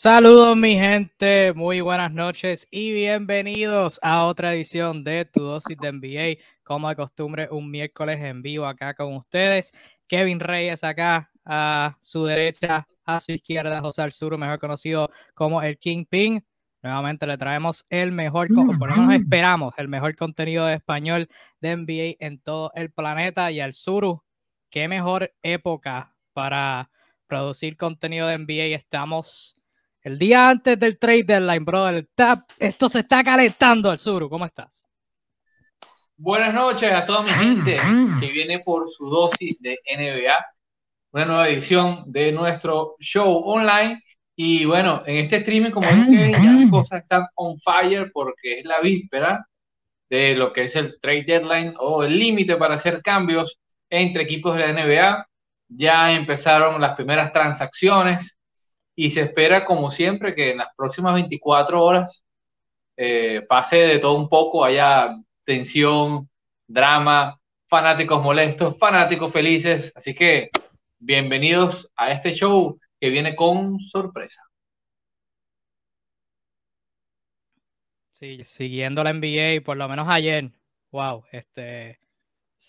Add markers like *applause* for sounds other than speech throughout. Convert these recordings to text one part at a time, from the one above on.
Saludos mi gente, muy buenas noches y bienvenidos a otra edición de Tu Dosis de NBA. Como de costumbre, un miércoles en vivo acá con ustedes. Kevin Reyes acá a su derecha, a su izquierda, José Alzuru, mejor conocido como el Kingpin. Nuevamente le traemos el mejor, por lo menos esperamos, el mejor contenido de español de NBA en todo el planeta. Y al Suru, qué mejor época para producir contenido de NBA. Estamos el día antes del trade deadline, brother. esto se está calentando al sur. ¿Cómo estás? Buenas noches a toda mi gente que viene por su dosis de NBA. Una nueva edición de nuestro show online. Y bueno, en este streaming, como ven, ya las cosas están on fire porque es la víspera de lo que es el trade deadline o el límite para hacer cambios entre equipos de la NBA. Ya empezaron las primeras transacciones y se espera, como siempre, que en las próximas 24 horas eh, pase de todo un poco, haya tensión, drama, fanáticos molestos, fanáticos felices. Así que bienvenidos a este show que viene con sorpresa. Sí, siguiendo la NBA, por lo menos ayer, wow, este,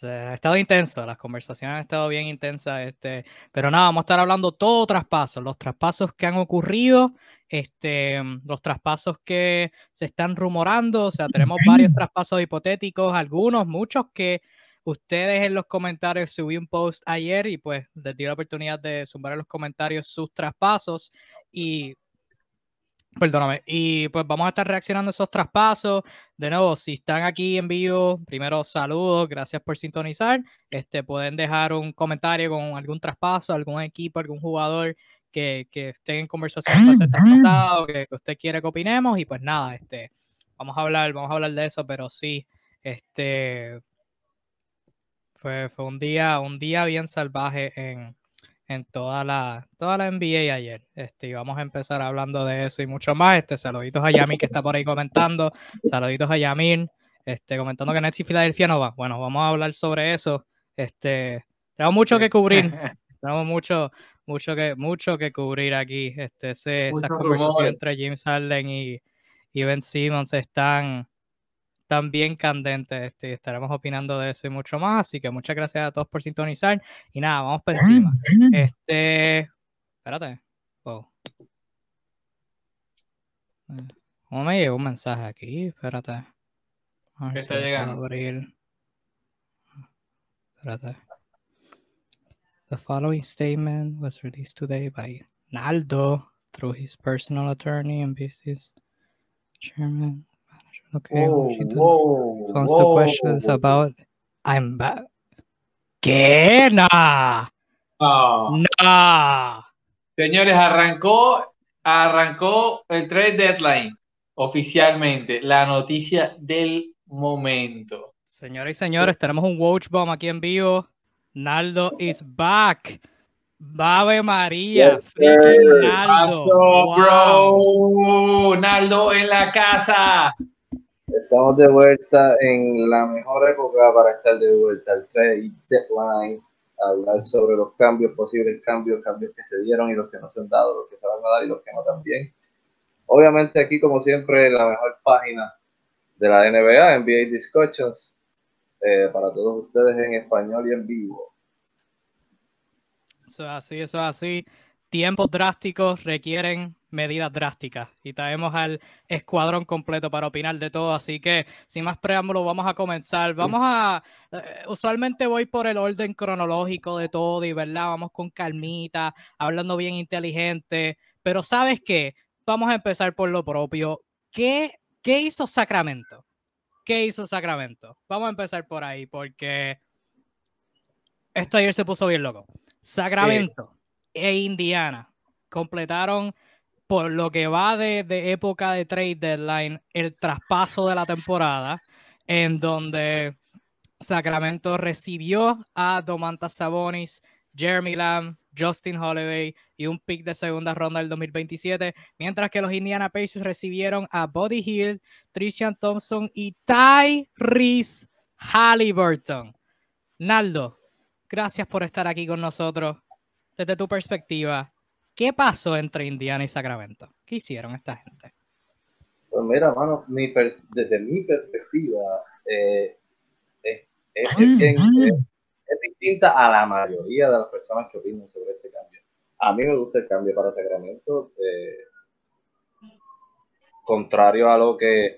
ha estado intenso, las conversaciones han estado bien intensas, este, pero nada, vamos a estar hablando todo traspasos, los traspasos que han ocurrido, este, los traspasos que se están rumorando, o sea, tenemos varios traspasos hipotéticos, algunos, muchos que ustedes en los comentarios subí un post ayer y pues les di la oportunidad de sumar en los comentarios sus traspasos y Perdóname. Y pues vamos a estar reaccionando a esos traspasos. De nuevo, si están aquí en vivo, primero saludos, gracias por sintonizar. Este, pueden dejar un comentario con algún traspaso, algún equipo, algún jugador que, que esté en conversación que, que, usted quiere que opinemos. Y pues nada, este, vamos a hablar, vamos a hablar de eso, pero sí, este fue, fue un día, un día bien salvaje en, en toda la, toda la NBA ayer. Este, y vamos a empezar hablando de eso y mucho más. Este, saluditos a Yamil que está por ahí comentando. Saluditos a Yamil, este, comentando que Nets y Filadelfia no va. Bueno, vamos a hablar sobre eso. Este, tenemos mucho que cubrir. *laughs* tenemos mucho, mucho que, mucho que cubrir aquí. Este, ese, esas conversaciones entre James Harden y, y Ben Simmons están, también candente. Este, estaremos opinando de eso y mucho más. Así que muchas gracias a todos por sintonizar. Y nada, vamos por encima. Este. Espérate. ¿Cómo me llegó un mensaje aquí? Espérate. ¿Qué está llegando? Abrir. Espérate. The following statement was released today by Naldo through his personal attorney and business chairman. Okay. Whoa, whoa, whoa. questions about I'm back. ¿Qué? Nah. Nah. Señores, arrancó, arrancó el trade deadline oficialmente. La noticia del momento. Señoras y señores, tenemos un watch bomb aquí en vivo. Naldo is back. Bave María. Naldo. bro. Naldo en la casa. Estamos de vuelta en la mejor época para estar de vuelta al trade deadline, hablar sobre los cambios, posibles cambios, cambios que se dieron y los que no se han dado, los que se van a dar y los que no también. Obviamente aquí, como siempre, la mejor página de la NBA, NBA Discussions, eh, para todos ustedes en español y en vivo. Eso es así, eso es así. Tiempos drásticos requieren medidas drásticas y traemos al escuadrón completo para opinar de todo. Así que, sin más preámbulos, vamos a comenzar. Vamos a. Eh, usualmente voy por el orden cronológico de todo y, ¿verdad? Vamos con calmita, hablando bien inteligente. Pero, ¿sabes qué? Vamos a empezar por lo propio. ¿Qué, qué hizo Sacramento? ¿Qué hizo Sacramento? Vamos a empezar por ahí, porque esto ayer se puso bien loco. Sacramento e Indiana completaron por lo que va de, época de trade deadline, el traspaso de la temporada, en donde Sacramento recibió a Domantas Sabonis, Jeremy Lamb, Justin Holiday y un pick de segunda ronda del 2027, mientras que los Indiana Pacers recibieron a Buddy Hill, Trishan Thompson y Tyrese Halliburton. Naldo, gracias por estar aquí con nosotros. Desde tu perspectiva, ¿Qué pasó entre Indiana y Sacramento? ¿Qué hicieron esta gente? Pues mira, mano, desde mi perspectiva, eh, es, distinta a la mayoría de las personas que opinan sobre este cambio. A mí me gusta el cambio para Sacramento, eh, contrario a lo que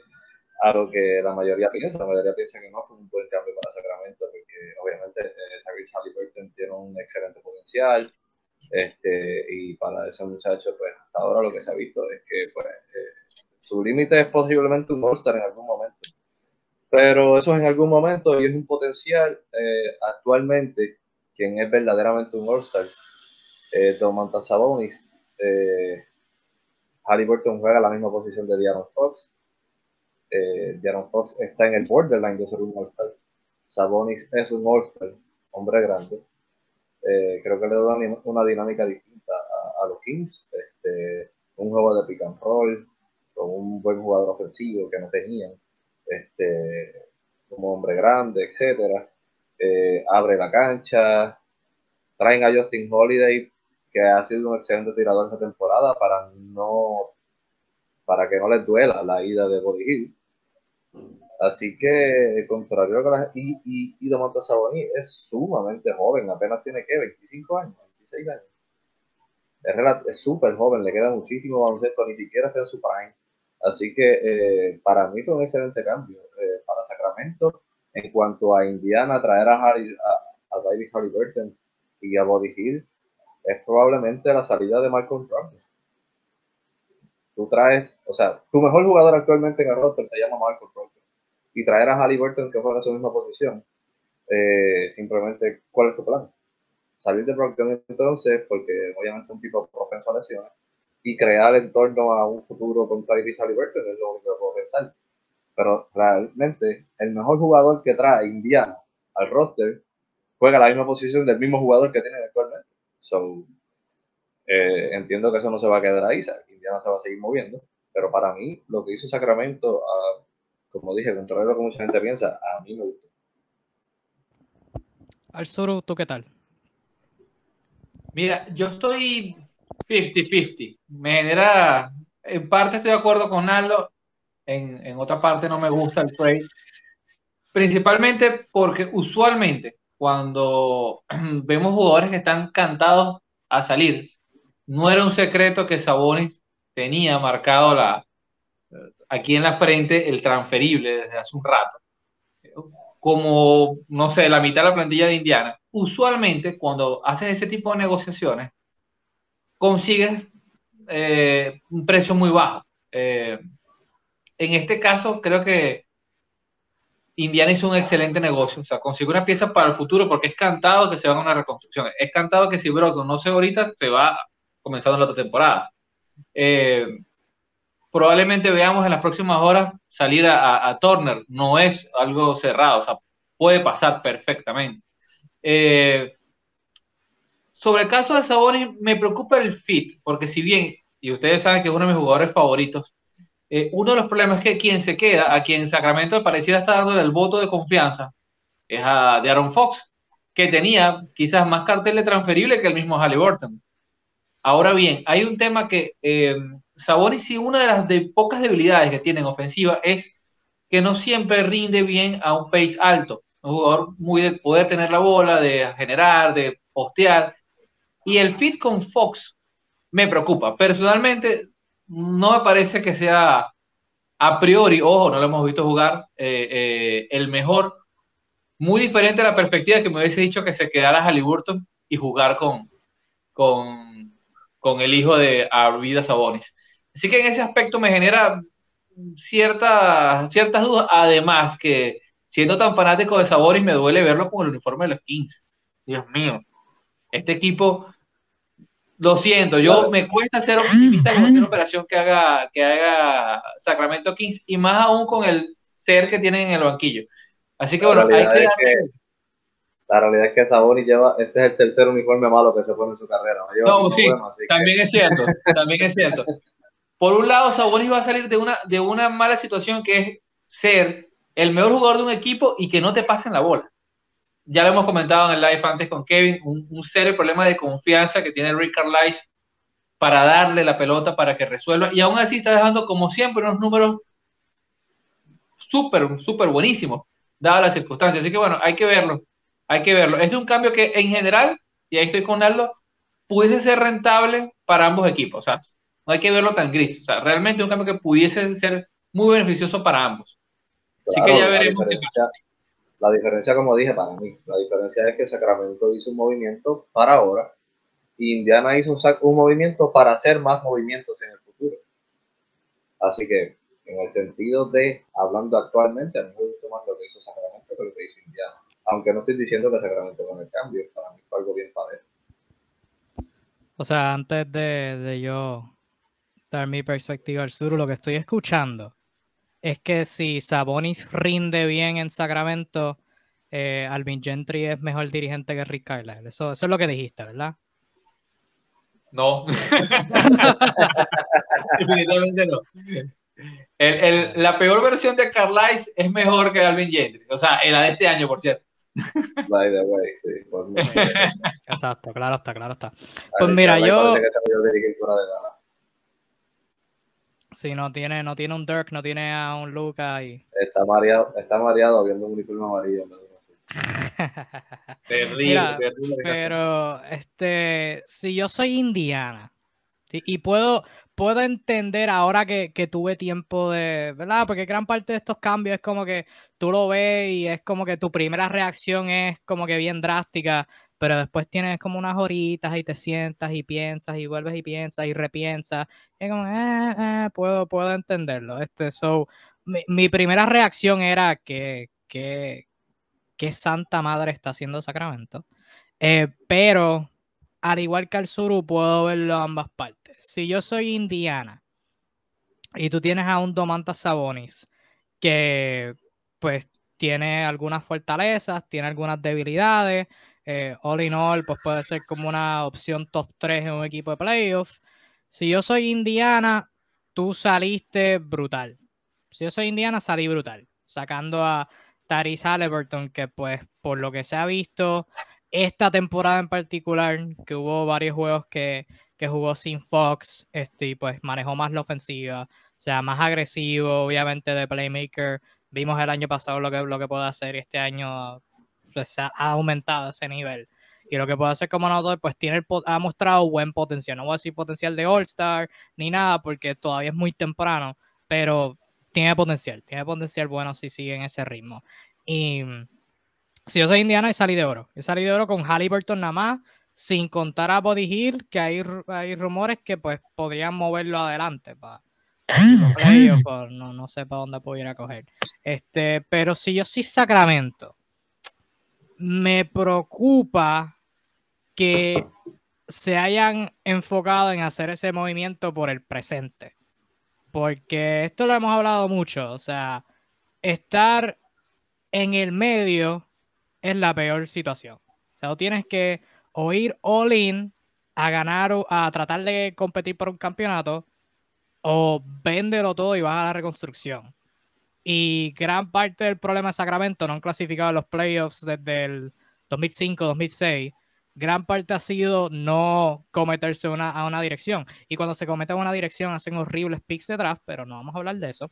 a lo que la mayoría piensa. La mayoría piensa que no fue un buen cambio para Sacramento, porque obviamente eh, Tyrese Halliburton tiene un excelente potencial. Este, y para ese muchacho, pues hasta ahora lo que se ha visto es que pues, eh, su límite es posiblemente un All-Star en algún momento. Pero eso es en algún momento y es un potencial eh, actualmente, quien es verdaderamente un All-Star, eh, Domantas Sabonis. Eh, Halliburton juega la misma posición de Diaron Fox. Eh, Fox está en el borderline de ser un All-Star. Sabonis es un All-Star, hombre grande. Eh, creo que le da una dinámica distinta a, los Kings. Este, un juego de pick and roll, con un buen jugador ofensivo que no tenían, este, como hombre grande, etcétera. Eh, abre la cancha, traen a Justin Holiday, que ha sido un excelente tirador esta temporada, para no para que no les duela la ida de Body Hill. Así que, contrario a y, y, y Domantas Sabonis es sumamente joven, apenas tiene que 25 años, 26 años. Es súper joven, le queda muchísimo baloncesto, ni siquiera está en su prime. Así que eh, para mí fue un excelente cambio eh, para Sacramento. En cuanto a Indiana, traer a, Harry, a, a David Halliburton y a Body Hill es probablemente la salida de Michael Brogdon. Tú traes, o sea, tu mejor jugador actualmente en el roster se llama Michael Brogdon y traer a Halliburton que juega en su misma posición, eh, simplemente, ¿cuál es tu plan? Salir de Brogdon entonces, porque obviamente es un tipo propenso a lesiones, y crear en torno a un futuro con Tyrese Halliburton es lo único que puedo pensar. Pero realmente, el mejor jugador que trae Indiana al roster juega la misma posición del mismo jugador que tiene actualmente. So, eh, entiendo que eso no se va a quedar ahí, Indiana se va a seguir moviendo, pero para mí lo que hizo Sacramento a como dije, contrario a lo que mucha gente piensa, a mí me gustó. Al sur, ¿tú qué tal? Mira, yo estoy 50-50. Me genera, en parte estoy de acuerdo con Aldo, en, en otra parte no me gusta el trade. Principalmente porque usualmente cuando *clears throat* vemos jugadores que están cantados a salir, no era un secreto que Sabonis tenía marcado la, aquí en la frente el transferible desde hace un rato. Como, no sé, la mitad de la plantilla de Indiana. Usualmente, cuando haces ese tipo de negociaciones, consigues eh, un precio muy bajo. Eh, en este caso, creo que Indiana hizo un excelente negocio. O sea, consigue una pieza para el futuro porque es cantado que se va a una reconstrucción. Es cantado que si Brockton no sé ahorita, se va comenzando la otra temporada. Eh, probablemente veamos en las próximas horas salir a, Turner. No es algo cerrado, o sea, puede pasar perfectamente. Eh, sobre el caso de Sabonis, me preocupa el fit, porque si bien, y ustedes saben que es uno de mis jugadores favoritos, eh, uno de los problemas es que quien se queda, a quien Sacramento pareciera estar dándole el voto de confianza, es a de Aaron Fox, que tenía quizás más cartel transferible que el mismo Halliburton. Ahora bien, hay un tema que eh, Sabonis sí, una de las pocas debilidades que tiene en ofensiva es que no siempre rinde bien a un pace alto. Un jugador muy de poder tener la bola, de generar, de postear. Y el fit con Fox me preocupa. Personalmente, no me parece que sea a priori, ojo, no lo hemos visto jugar, eh, eh, el mejor. Muy diferente a la perspectiva que me hubiese dicho que se quedara Halliburton y jugar con, con, con el hijo de Arvida Sabonis. Así que en ese aspecto me genera ciertas, ciertas dudas. Además que siendo tan fanático de Saboris me duele verlo con el uniforme de los Kings. Dios mío. Este equipo, lo siento, yo me cuesta ser optimista en cualquier operación que haga, que haga Sacramento Kings y más aún con el ser que tienen en el banquillo. Así que bueno, hay que, la realidad es que Sabonis lleva, este es el tercer uniforme malo que se pone en su carrera. No, sí, también es cierto, también es cierto. Por un lado, Sabonis va a salir de una, de una mala situación que es ser el mejor jugador de un equipo y que no te pasen la bola. Ya lo hemos comentado en el live antes con Kevin, un, serio problema de confianza que tiene Rick Carlisle para darle la pelota para que resuelva. Y aún así está dejando, como siempre, unos números súper, súper buenísimos, dadas las circunstancias. Así que bueno, hay que verlo. Hay que verlo. Este es un cambio que en general, y ahí estoy con Aldo, pudiese ser rentable para ambos equipos. O sea, no hay que verlo tan gris. O sea, realmente es un cambio que pudiese ser muy beneficioso para ambos. Así que ya veremos. La diferencia, como dije, para mí, la diferencia es que Sacramento hizo un movimiento para ahora y Indiana hizo un, un movimiento para hacer más movimientos en el futuro. Así que, en el sentido de, hablando actualmente, a mí me gusta más lo que hizo Sacramento que lo que hizo Indiana. Aunque no estoy diciendo que Sacramento con el cambio, para mí fue algo bien padre. O sea, antes de, de yo dar mi perspectiva al sur, lo que estoy escuchando es que si Sabonis rinde bien en Sacramento, eh, Alvin Gentry es mejor dirigente que Rick Carlisle. Eso, eso es lo que dijiste, ¿verdad? No. *laughs* Definitivamente no. El, el, la peor versión de Carlisle es mejor que Alvin Gentry. O sea, la de este año, por cierto. By the way, sí, Exacto, claro está, claro está. Pues mira, yo. Sí, no tiene, no tiene un Dirk, no tiene a un Luca y. Está mareado, está mareado viendo un uniforme amarillo. *laughs* terrible, Pero, este, si yo soy Indiana y puedo, puedo entender ahora que, que, tuve tiempo de, ¿verdad? Porque gran parte de estos cambios es como que tú lo ves y es como que tu primera reacción es como que bien drástica, pero después tienes como unas horitas y te sientas y piensas y vuelves y piensas y repiensas. Y como, eh, eh, puedo, puedo entenderlo. Este, so, mi, primera reacción era que, que, que, Santa Madre está haciendo Sacramento. Eh, pero, al igual que al sur, puedo verlo a ambas partes. Si yo soy Indiana y tú tienes a un Domantas Sabonis que, pues, tiene algunas fortalezas, tiene algunas debilidades, eh, all in all, pues puede ser como una opción top 3 en un equipo de playoffs. Si yo soy Indiana, tú saliste brutal. Si yo soy Indiana, salí brutal. Sacando a Tyrese Halliburton, que pues por lo que se ha visto esta temporada en particular, que hubo varios juegos que, que jugó sin Fox, este, y pues manejó más la ofensiva, o sea, más agresivo, obviamente de playmaker. Vimos el año pasado lo que, lo que puede hacer y este año pues, ha aumentado ese nivel. Y lo que puede hacer como anotador, pues tiene ha mostrado buen potencial. No voy a decir potencial de All-Star ni nada, porque todavía es muy temprano, pero tiene potencial. Tiene potencial bueno si sigue en ese ritmo. Y si yo soy Indiana, y salí de oro. Yo salí de oro con Halliburton nada más, sin contar a Body Hill, que hay, hay rumores que pues podrían moverlo adelante para *clears throat* no, no sé para dónde pudiera coger. Este, pero si yo soy Sacramento, me preocupa que se hayan enfocado en hacer ese movimiento por el presente. Porque esto lo hemos hablado mucho. O sea, estar en el medio es la peor situación. O sea, tú tienes que o ir all in a ganar a tratar de competir por un campeonato o véndelo todo y vas a la reconstrucción. Y gran parte del problema de Sacramento no han clasificado los playoffs desde el 2005-2006. Gran parte ha sido no cometerse una, a una dirección. Y cuando se cometen a una dirección hacen horribles picks de draft, pero no vamos a hablar de eso.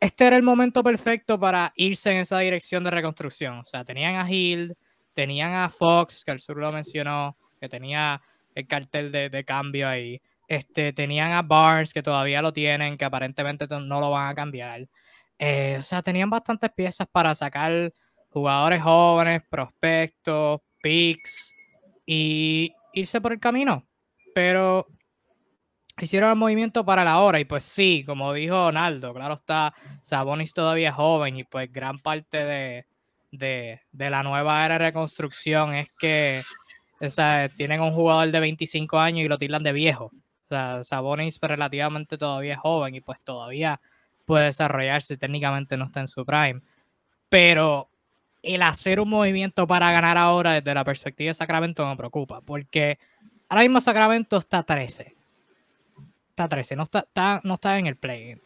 Este era el momento perfecto para irse en esa dirección de reconstrucción. O sea, tenían a Hill, tenían a Fox, que el sur lo mencionó, que tenía el cartel de, de cambio ahí. Este, tenían a Barnes, que todavía lo tienen, que aparentemente no lo van a cambiar. Eh, o sea, tenían bastantes piezas para sacar jugadores jóvenes, prospectos, picks y irse por el camino. Pero hicieron el movimiento para la hora y pues sí, como dijo Donaldo, claro está, Sabonis todavía es joven y pues gran parte de, de, de la nueva era de reconstrucción es que o sea, tienen un jugador de 25 años y lo tiran de viejo. O sea, Sabonis relativamente todavía es joven y pues todavía puede desarrollarse, técnicamente no está en su prime. Pero el hacer un movimiento para ganar ahora desde la perspectiva de Sacramento me preocupa, porque ahora mismo Sacramento está 13. Está 13, no está, no está en el play.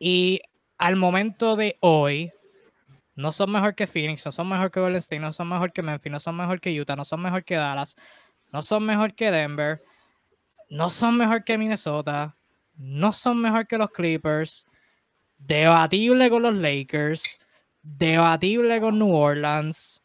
Y al momento de hoy, no son mejor que Phoenix, no son mejor que Golden State, no son mejor que Memphis, no son mejor que Utah, no son mejor que Dallas, no son mejor que Denver. no son mejor que Minnesota, no son mejor que los Clippers, debatible con los Lakers, debatible con New Orleans,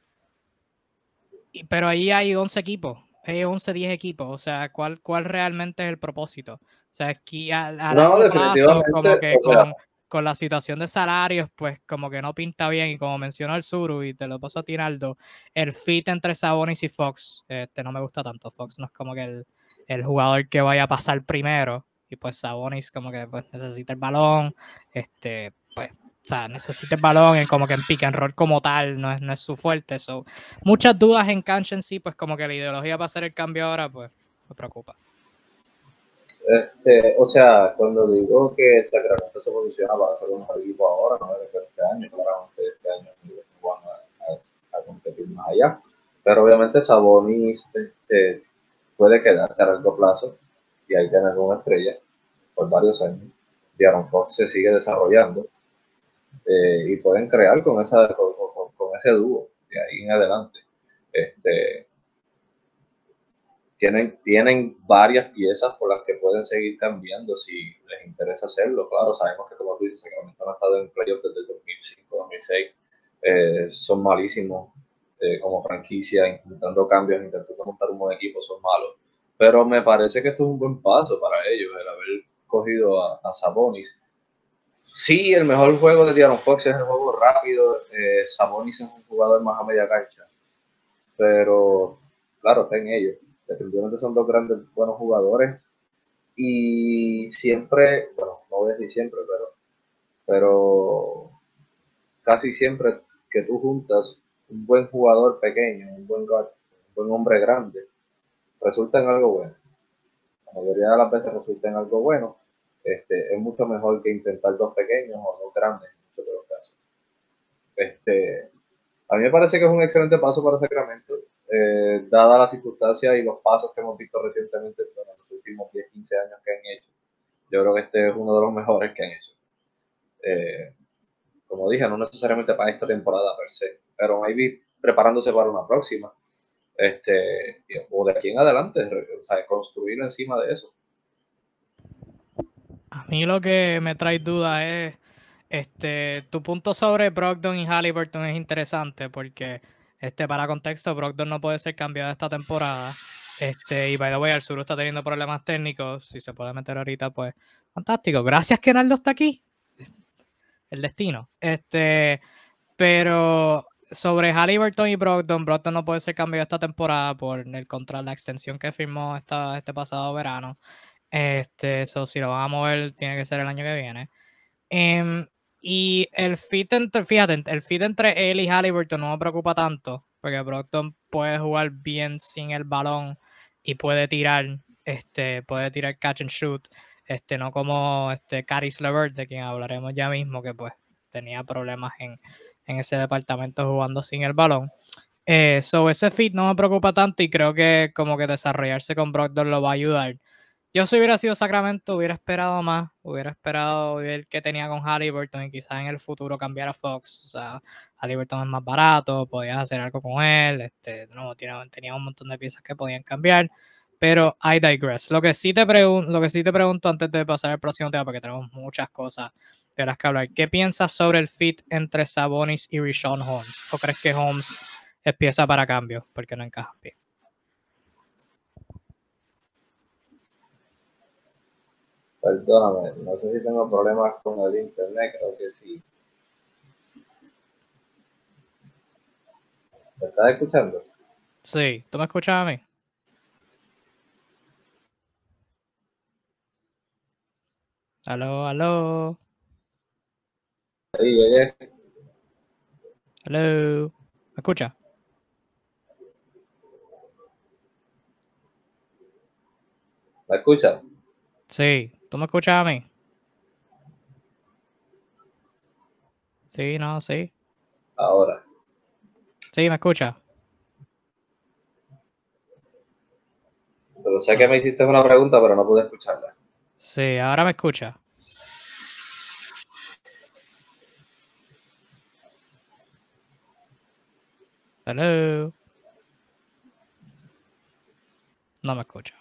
pero ahí hay 11 equipos, hay 11, 10 equipos, o sea, ¿cuál, cuál realmente es el propósito? O sea, aquí a, a No, plazo, como que o sea- con, con la situación de salarios, pues como que no pinta bien, y como mencionó el Suru, y te lo paso a Tiraldo, el fit entre Sabonis y Fox, este no me gusta tanto, Fox. No es como que el, el jugador que vaya a pasar primero, y pues Sabonis como que pues, necesita el balón, este, pues, o sea, necesita el balón en como que en pick and roll como tal, no es, no es su fuerte, so, muchas dudas en cancha en sí, pues como que la ideología para hacer el cambio ahora, pues me preocupa. Este, o sea, cuando digo que Sacramento se posiciona para ser un mejor equipo ahora, no es de este año, claramente este año van a, a- a competir más allá. Pero obviamente Sabonis este, puede quedarse a largo plazo y ahí tener una estrella por varios años. Aaron Fox se sigue desarrollando eh, y pueden crear con, esa, con, con- con ese dúo de ahí en adelante. Este, tienen, tienen varias piezas por las que pueden seguir cambiando si les interesa hacerlo. Claro, sabemos que como tú dices, Sacramento ha estado en playoffs desde el 2005, 2006. Eh, son malísimos eh, como franquicia, intentando cambios, intentando montar un buen equipo, son malos. Pero me parece que esto es un buen paso para ellos, el haber cogido a, a Sabonis. Sí, el mejor juego de Diaron Fox es el juego rápido. eh, Sabonis es un jugador más a media cancha. Pero, claro, está en ellos definitivamente son dos grandes buenos jugadores y siempre, bueno, no voy a decir siempre, pero, pero casi siempre que tú juntas un buen jugador pequeño, un buen un buen hombre grande, resulta en algo bueno. La mayoría de las veces resulta en algo bueno. Este, es mucho mejor que intentar dos pequeños o dos grandes en muchos de los casos. Este, a mí me parece que es un excelente paso para Sacramento eh, dadas las circunstancias y los pasos que hemos visto recientemente en los últimos 10, 15 años que han hecho. Yo creo que este es uno de los mejores que han hecho. Eh, como dije, no necesariamente para esta temporada per se, pero maybe preparándose para una próxima. Este, o de aquí en adelante, o sea, construir encima de eso. A mí lo que me trae duda es este tu punto sobre Brogdon y Halliburton es interesante porque este para contexto Brogdon no puede ser cambiado esta temporada. Este, y by the way, el sur está teniendo problemas técnicos. Si se puede meter ahorita, pues fantástico. Gracias que Naldo está aquí. El destino. Este, pero sobre Halliburton y Brogdon, Brogdon no puede ser cambiado esta temporada por el contra la extensión que firmó esta, este pasado verano. Este, eso si lo van a mover, tiene que ser el año que viene. Em, y el fit entre, fíjate, el fit entre él y Halliburton no me preocupa tanto, porque Brogdon puede jugar bien sin el balón y puede tirar, este, puede tirar catch and shoot, este, no como este Caris LeVert, de quien hablaremos ya mismo, que pues tenía problemas en, en ese departamento jugando sin el balón. Eh, so ese fit no me preocupa tanto y creo que como que desarrollarse con Brogdon lo va a ayudar. Yo si hubiera sido Sacramento, hubiera esperado más, hubiera esperado ver qué tenía con Halliburton y quizás en el futuro cambiar a Fox. O sea, Halliburton es más barato, podías hacer algo con él, este, no, tenía, tenía un montón de piezas que podían cambiar, pero I digress. Lo que sí te, pregun lo que sí te pregunto antes de pasar al próximo tema, porque tenemos muchas cosas las que hablar, ¿qué piensas sobre el fit entre Sabonis y Rishon Holmes? ¿O crees que Holmes es pieza para cambio porque no encaja bien? Perdóname, no sé si tengo problemas con el internet, creo que sí. ¿Me estás escuchando? Sí, ¿tú me escuchas a mí? Aló, aló, Sí, llegué. aló. ¿Me escucha? ¿Me escuchas? Sí, ¿tú me escuchas a mí? Sí, no, sí. Ahora. Sí, me escucha. Pero sé que me hiciste una pregunta, pero no pude escucharla. Sí, ahora me escucha. Hello. No me escucha.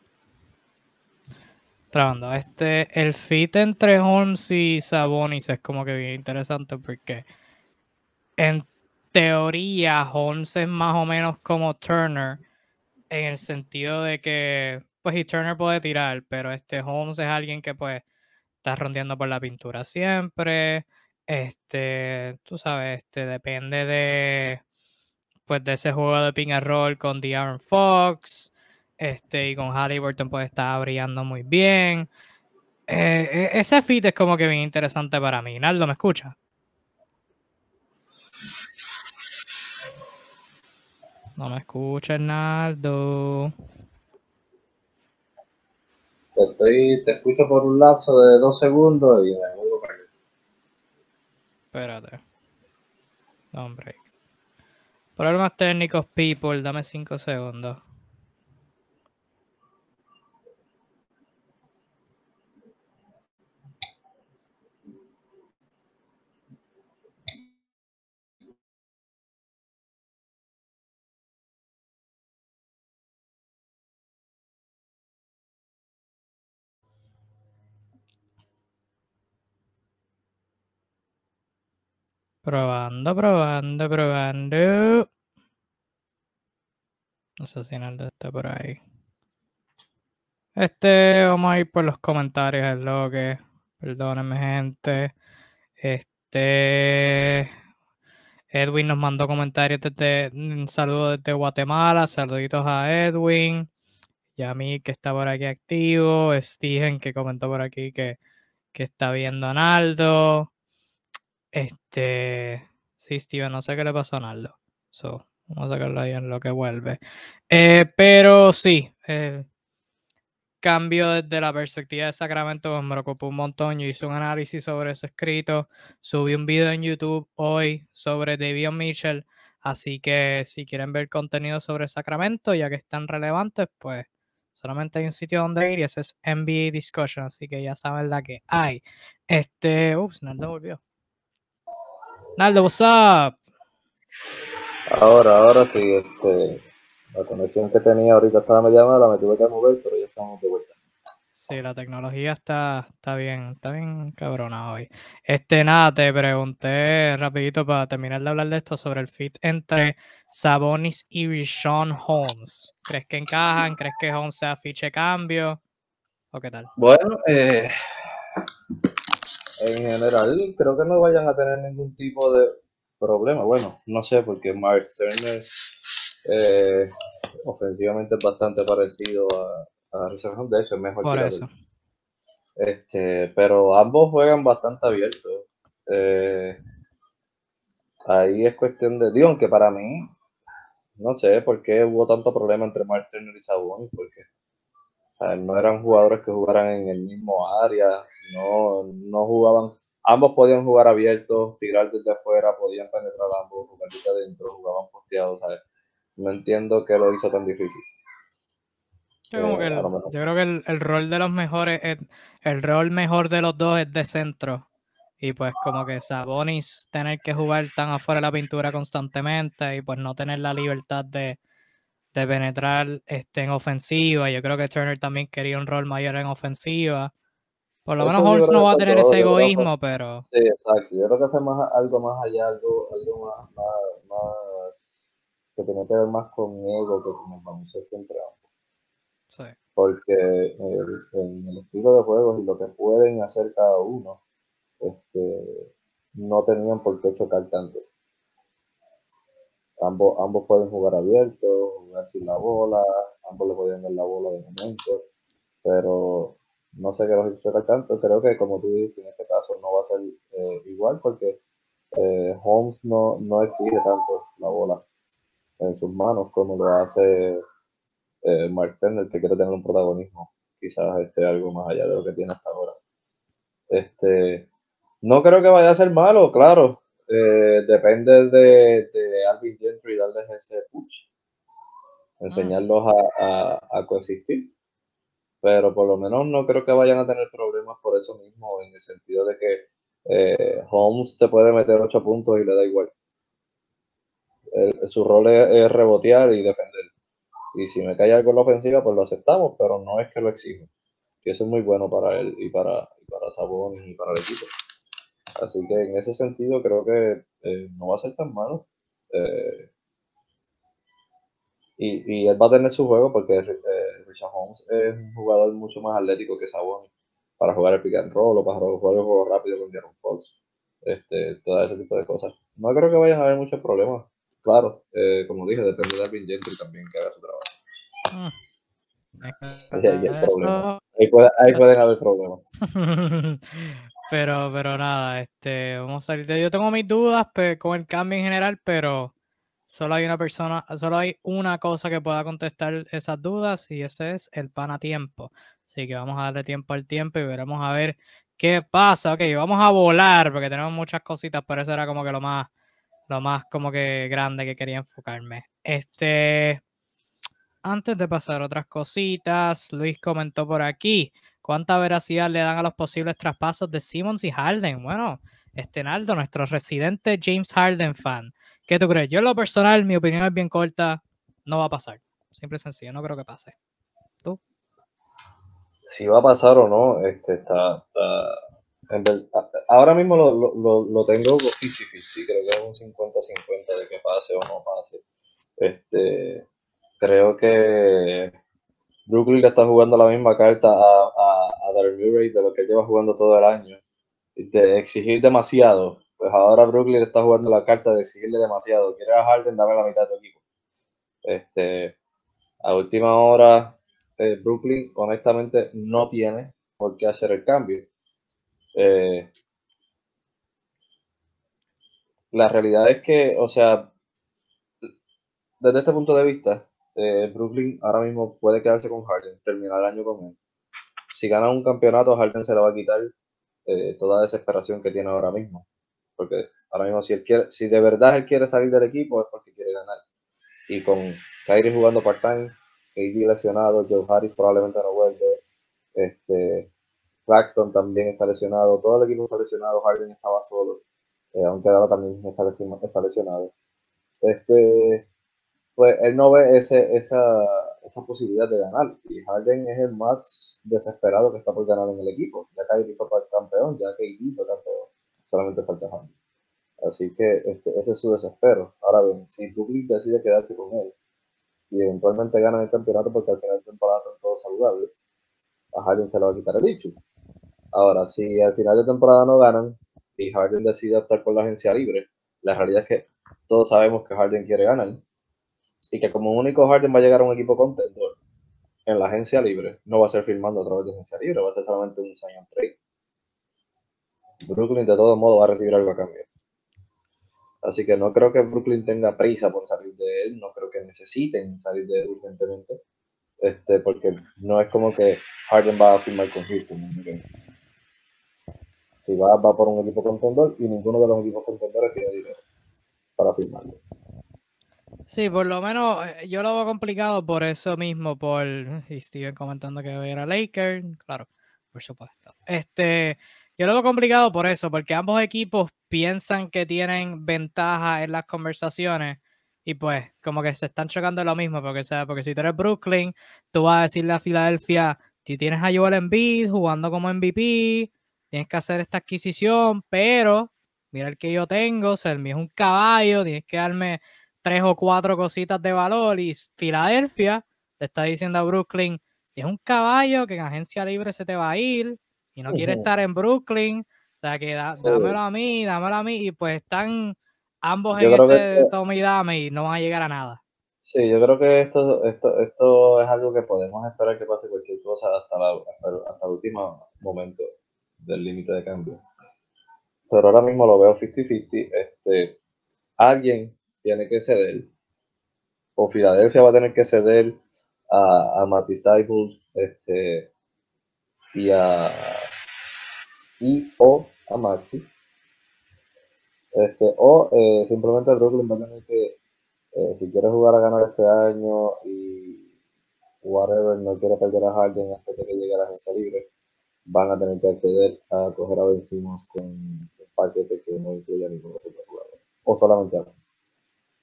trabando. Este, el fit entre Holmes y Sabonis es como que bien interesante porque en teoría Holmes es más o menos como Turner en el sentido de que, pues, y Turner puede tirar, pero este Holmes es alguien que, pues, está rondeando por la pintura siempre. Este, tú sabes, este, depende de, pues, de ese juego de ping and roll con De'Aaron Fox. Este, y con Halliburton, pues, está brillando muy bien. Eh, e, ese fit es como que bien interesante para mí. Naldo, ¿me escucha? No me escucha, Naldo. Te, estoy, te escucho por un lapso de dos segundos y me vuelvo para Espérate. Hombre. Problemas técnicos, people. Dame cinco segundos. Probando, probando, probando. No sé si Naldo está por ahí. Este, vamos a ir por los comentarios, es lo que. Perdónenme, gente. Este. Edwin nos mandó comentarios desde. Un saludo desde Guatemala. Saluditos a Edwin. Yami que está por aquí activo. Steven que comentó por aquí que, que está viendo a Naldo. Este. Sí, Steven, no sé qué le pasó a Naldo. So, vamos a sacarlo ahí en lo que vuelve. Eh, pero sí, cambio desde la perspectiva de Sacramento pues, me preocupó un montón. Yo hice un análisis sobre ese escrito. Subí un video en YouTube hoy sobre Davion Mitchell. Así que si quieren ver contenido sobre Sacramento, ya que están relevantes, pues solamente hay un sitio donde ir y ese es NBA Discussion. Así que ya saben la que hay. Este, ups, Naldo volvió. Naldo, what's up? Ahora, ahora sí, este, la conexión que tenía ahorita estaba media mala, me tuve que mover, pero ya estamos de vuelta. Sí, la tecnología está, está bien, está bien cabrona hoy. Este, nada, te pregunté rapidito para terminar de hablar de esto sobre el fit entre Sabonis y Rishon Holmes. ¿Crees que encajan? ¿Crees que Holmes sea fiche cambio? ¿O qué tal? Bueno, eh, en general creo que no vayan a tener ningún tipo de problema. Bueno, no sé, porque Mark Turner eh, ofensivamente es bastante parecido a, a Richard de hecho es mejor Por tirador. eso. Este, pero ambos juegan bastante abiertos. Eh, ahí es cuestión de, digo, aunque para mí, no sé por qué hubo tanto problema entre Mark Turner y Sabonis, porque sea, no eran jugadores que jugaran en el mismo área, no, no jugaban, ambos podían jugar abiertos, tirar desde afuera, podían penetrar ambos, jugar desde adentro, jugaban posteados, ¿sabes? No entiendo qué lo hizo tan difícil. Yo, como que Eh, el- yo creo que el, el rol de los mejores, es- el rol mejor de los dos es de centro. Y pues como que Sabonis tener que jugar tan afuera de la pintura constantemente y pues no tener la libertad de, de penetrar este, en ofensiva. Yo creo que Turner también quería un rol mayor en ofensiva. Por lo Eso menos Holmes no va a tener todo, ese que egoísmo, pero Sí, exacto. Yo creo que fue más, algo más allá, algo, algo más, más, más- que tenía que ver más con ego que con el baloncesto entre ambos. sí. Porque el- en el estilo de juego y lo que pueden hacer cada uno, este, no tenían por qué chocar tanto. Ambos, ambos pueden jugar abiertos, jugar sin la bola, ambos le podían dar la bola de momento, pero no sé qué los chocar tanto. Creo que, como tú dijiste, en este caso no va a ser eh, igual porque eh, Holmes no, no exige tanto la bola en sus manos como lo hace eh, Mark Turner, que quiere tener un protagonismo quizás este, algo más allá de lo que tiene hasta ahora. Este, no creo que vaya a ser malo, claro. eh, depende de, de Alvin Gentry darles ese push, enseñarlos a, a, a coexistir. Pero por lo menos no creo que vayan a tener problemas por eso mismo, en el sentido de que eh, Holmes te puede meter 8 puntos y le da igual. Su rol es, rebotear y defender. Y si me cae algo en la ofensiva, pues lo aceptamos, pero no es que lo exijo. que eso es muy bueno para él y para, y Sabonis y para el equipo. Así que en ese sentido creo que eh, no va a ser tan malo. Eh, y, y, él va a tener su juego porque eh, Richard Holmes es un jugador mucho más atlético que Sabonis para jugar el pick and roll o para jugar el juego rápido con Jaron Fox. Este, todo ese tipo de cosas. No creo que vayan a haber muchos problemas. Claro, eh, como dije, depende de Alvin Gentry también que haga su trabajo. Mm. Ahí, pueden haber problemas. *laughs* pero, pero nada, este, vamos a salir de. Yo tengo mis dudas con el cambio en general, pero solo hay una persona, solo hay una cosa que pueda contestar esas dudas y ese es el pan a tiempo. Así que vamos a darle tiempo al tiempo y veremos a ver qué pasa. Ok, vamos a volar porque tenemos muchas cositas, pero eso era como que lo más, lo más como que grande que quería enfocarme. Este, antes de pasar otras cositas, Luis comentó por aquí. ¿Cuánta veracidad le dan a los posibles traspasos de Simmons y Harden? Bueno, este Naldo, nuestro residente James Harden fan. ¿Qué tú crees? Yo en lo personal, mi opinión es bien corta, no va a pasar. Simple y sencillo, no creo que pase. ¿Tú? Si va a pasar o no, este está, ahora mismo lo, lo, lo tengo 50-50, creo que es un 50-50 de que pase o no pase. Este, creo que Brooklyn le está jugando la misma carta a, a, a Murray de lo que lleva jugando todo el año, de exigir demasiado pues ahora Brooklyn está jugando la carta de exigirle demasiado. Quiere a Harden, dame la mitad de tu equipo. Este, a última hora, eh, Brooklyn honestamente no tiene por qué hacer el cambio. Eh, la realidad es que, o sea, desde este punto de vista, eh, Brooklyn ahora mismo puede quedarse con Harden, terminar el año con él. Si gana un campeonato, Harden se le va a quitar toda desesperación que tiene ahora mismo porque ahora mismo si él quiere, si de verdad él quiere salir del equipo es porque quiere ganar. Y con Kyrie jugando part-time, KD lesionado, Joe Harris probablemente no vuelve, este, Claxton también está lesionado, todo el equipo está lesionado, Harden estaba solo, eh, aunque ahora también está, lesionado. Este, pues él no ve ese, esa, esa posibilidad de ganar. Y Harden es el más desesperado que está por ganar en el equipo. Ya Kyrie fue campeón, ya KD fue campeón solamente falta. Así que este, ese es su desespero. Ahora bien, si Brooklyn decide quedarse con él y eventualmente ganan el campeonato porque al final de temporada están todos saludables, a Harden se le va a quitar el dicho. Ahora, si al final de temporada no ganan y Harden decide optar por la agencia libre, la realidad es que todos sabemos que Harden quiere ganar y que como único Harden va a llegar a un equipo contendor en la agencia libre, no va a ser firmando a través de agencia libre, va a ser solamente un sign trade. Brooklyn de todos modos va a recibir algo a cambio. Así que no creo que Brooklyn tenga prisa por salir de él, no creo que necesiten salir de él urgentemente, este, porque no es como que Harden va a firmar con Houston. Si va, va por un equipo contendor y ninguno de los equipos contendores tiene dinero para firmarlo. Sí, por lo menos eh, yo lo veo complicado por eso mismo, por y siguen comentando que va a ir a Lakers, claro, por supuesto. Este, yo lo veo complicado por eso, porque ambos equipos piensan que tienen ventaja en las conversaciones y pues como que se están chocando lo mismo, porque, sea, porque si tú eres Brooklyn, tú vas a decirle a Filadelfia, si tienes a Joel Embiid jugando como MVP, tienes que hacer esta adquisición, pero mira el que yo tengo, o sea, es un caballo, tienes que darme tres o cuatro cositas de valor y Filadelfia te está diciendo a Brooklyn, es un caballo que en agencia libre se te va a ir, y no quiere estar en Brooklyn. O sea que dámelo a mí, dámelo a mí. Y pues están ambos en ese toma y dame y no van a llegar a nada. Sí, yo creo que esto, esto, esto es algo que podemos esperar que pase cualquier cosa hasta, hasta, el último momento del límite de cambio. Pero ahora mismo lo veo 50-50. Este, alguien tiene que ceder, o Filadelfia va a tener que ceder a, a Matisse este, y a y o a Maxi. Este, o eh, simplemente Brooklyn va a tener que, eh, si quiere jugar a ganar este año y whatever, no quiere perder a Harden hasta que llegue a la agencia libre, van a tener que acceder a coger a vencimos con un paquete que no incluya ningún otro jugador. O solamente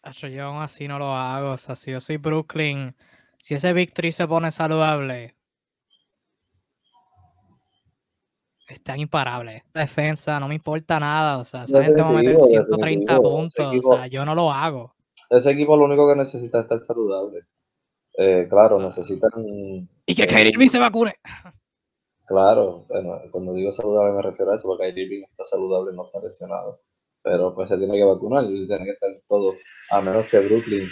a Yo aún así no lo hago. O sea, si yo soy Brooklyn, si ese Victory se pone saludable, están imparables. La defensa no me importa nada, o sea, esa gente va a meter 130 puntos, o sea, yo no lo hago. Ese equipo lo único que necesita es estar saludable. Eh, claro, necesitan... Y que Kyrie Irving se vacune. Claro, bueno, cuando digo saludable me refiero a eso, porque Kyrie Irving está saludable, no está lesionado. Pero pues se tiene que vacunar y tiene que estar todo, a menos que Brooklyn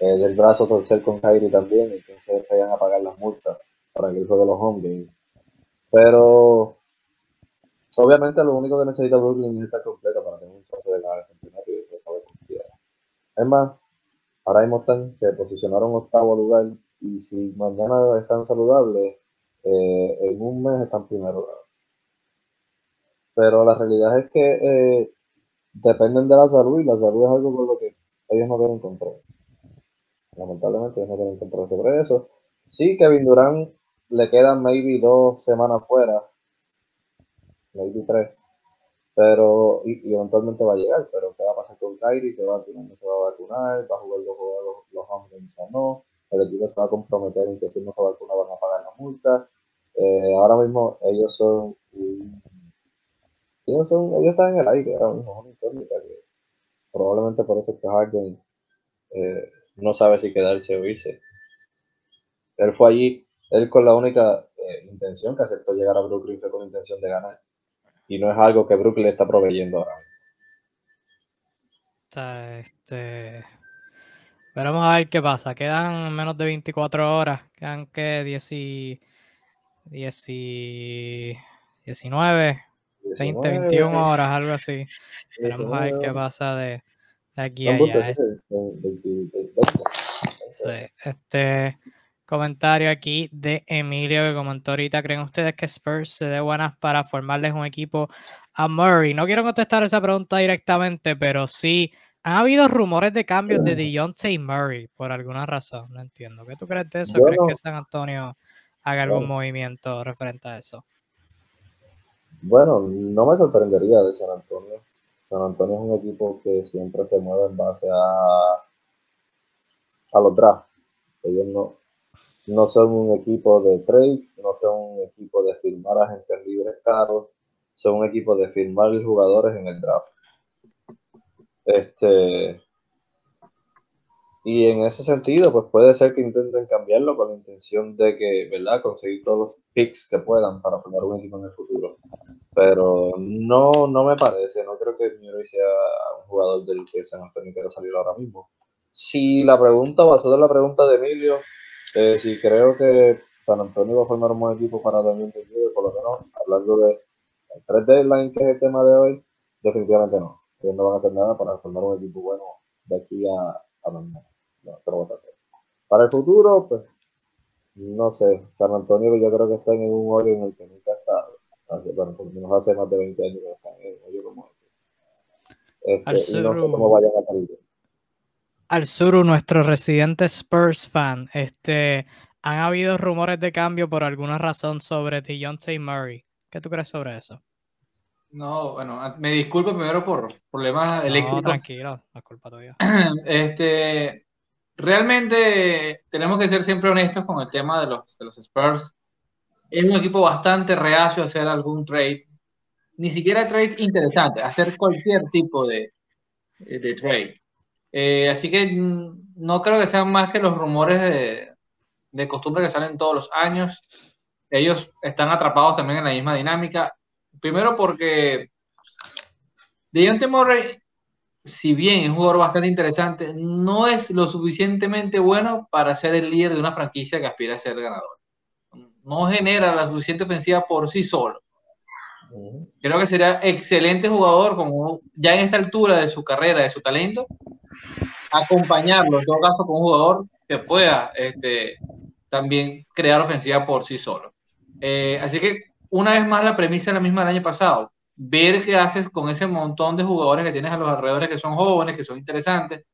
eh, del brazo torcer con Kyrie también, entonces vayan a pagar las multas para que el juego de los home games. Pero obviamente lo único que necesita Brooklyn es estar completo para tener un chance de ganar el campeonato y de saber Es más, ahora mismo están, se posicionaron octavo lugar y si mañana están saludables, eh, en un mes están primero lugar. Pero la realidad es que eh, dependen de la salud y la salud es algo con lo que ellos no tienen control. Lamentablemente ellos no tienen control sobre eso. Sí, Kevin Durant le quedan maybe dos semanas fuera, maybe tres, pero, y, eventualmente va a llegar, pero ¿qué va a pasar con Kyrie? ¿Se va a vacunar? ¿No se va a vacunar? ¿Va a jugar los juegos los hombres o no? El equipo se va a comprometer en que si no se vacuna van a pagar la multa. Eh, ahora mismo ellos son, ellos son, ellos están en el aire ahora mismo, probablemente por eso que Harden eh, no sabe si quedarse o irse. Él fue allí él con la única eh, intención que aceptó llegar a Brooklyn fue con intención de ganar. Y no es algo que Brooklyn está proveyendo ahora este... Pero vamos a ver qué pasa. Quedan menos de 24 horas. Quedan que 10 19, 20, 21 horas, algo así. vamos a ver qué pasa de, aquí a allá. Sí, este, Comentario aquí de Emilio que comentó ahorita. ¿Creen ustedes que Spurs se dé buenas para formarles un equipo a Murray? No quiero contestar esa pregunta directamente, pero sí. Han habido rumores de cambios de Deontay Murray por alguna razón. No entiendo. ¿Qué tú crees de eso? ¿Crees que San Antonio haga algún movimiento referente a eso? Bueno, no me sorprendería de San Antonio. San Antonio es un equipo que siempre se mueve en base a, a los drafts. Ellos no, no son un equipo de trades, no son un equipo de firmar agentes libres caros, son un equipo de firmar jugadores en el draft. Este, y en ese sentido, pues puede ser que intenten cambiarlo con la intención de que, ¿verdad?, conseguir todos los picks que puedan para formar un equipo en el futuro. Pero no, no me parece, no creo que Murray sea un jugador del que San Antonio quiera salir ahora mismo. Si la pregunta, basada en la pregunta de Emilio, eh, sí, creo que San Antonio va a formar un buen equipo para 2022, por lo menos hablando de el 3 deadline, que es el tema de hoy, definitivamente no. Ellos no van a hacer nada para formar un equipo bueno de aquí a, a mañana. No, se lo van a hacer. Para el futuro, pues, no sé. San Antonio yo creo que está en un hoyo en el que nunca ha estado. Bueno, por lo menos hace más de 20 años que están en un hoyo como este. este y no sé cómo vayan a salir al sur, nuestro residente Spurs fan, este, han habido rumores de cambio por alguna razón sobre Deontay Murray. ¿Qué tú crees sobre eso? No, bueno, me disculpo primero por problemas eléctricos. No, tranquilo, disculpa todavía. *clears throat* Este, realmente tenemos que ser siempre honestos con el tema de los, de los Spurs. Es un equipo bastante reacio a hacer algún trade, ni siquiera trades interesantes, hacer cualquier tipo de, de trade. Eh, así que mm, no creo que sean más que los rumores de, costumbre que salen todos los años. Ellos están atrapados también en la misma dinámica. Primero porque Deontay Murray, si bien es un jugador bastante interesante, no es lo suficientemente bueno para ser el líder de una franquicia que aspira a ser ganador. No genera la suficiente ofensiva por sí solo. Creo que sería excelente jugador, como ya en esta altura de su carrera, de su talento, acompañarlo en todo caso con un jugador que pueda este, también crear ofensiva por sí solo. Eh, así que una vez más la premisa es la misma del año pasado. Ver qué haces con ese montón de jugadores que tienes a los alrededores que son jóvenes, que son interesantes.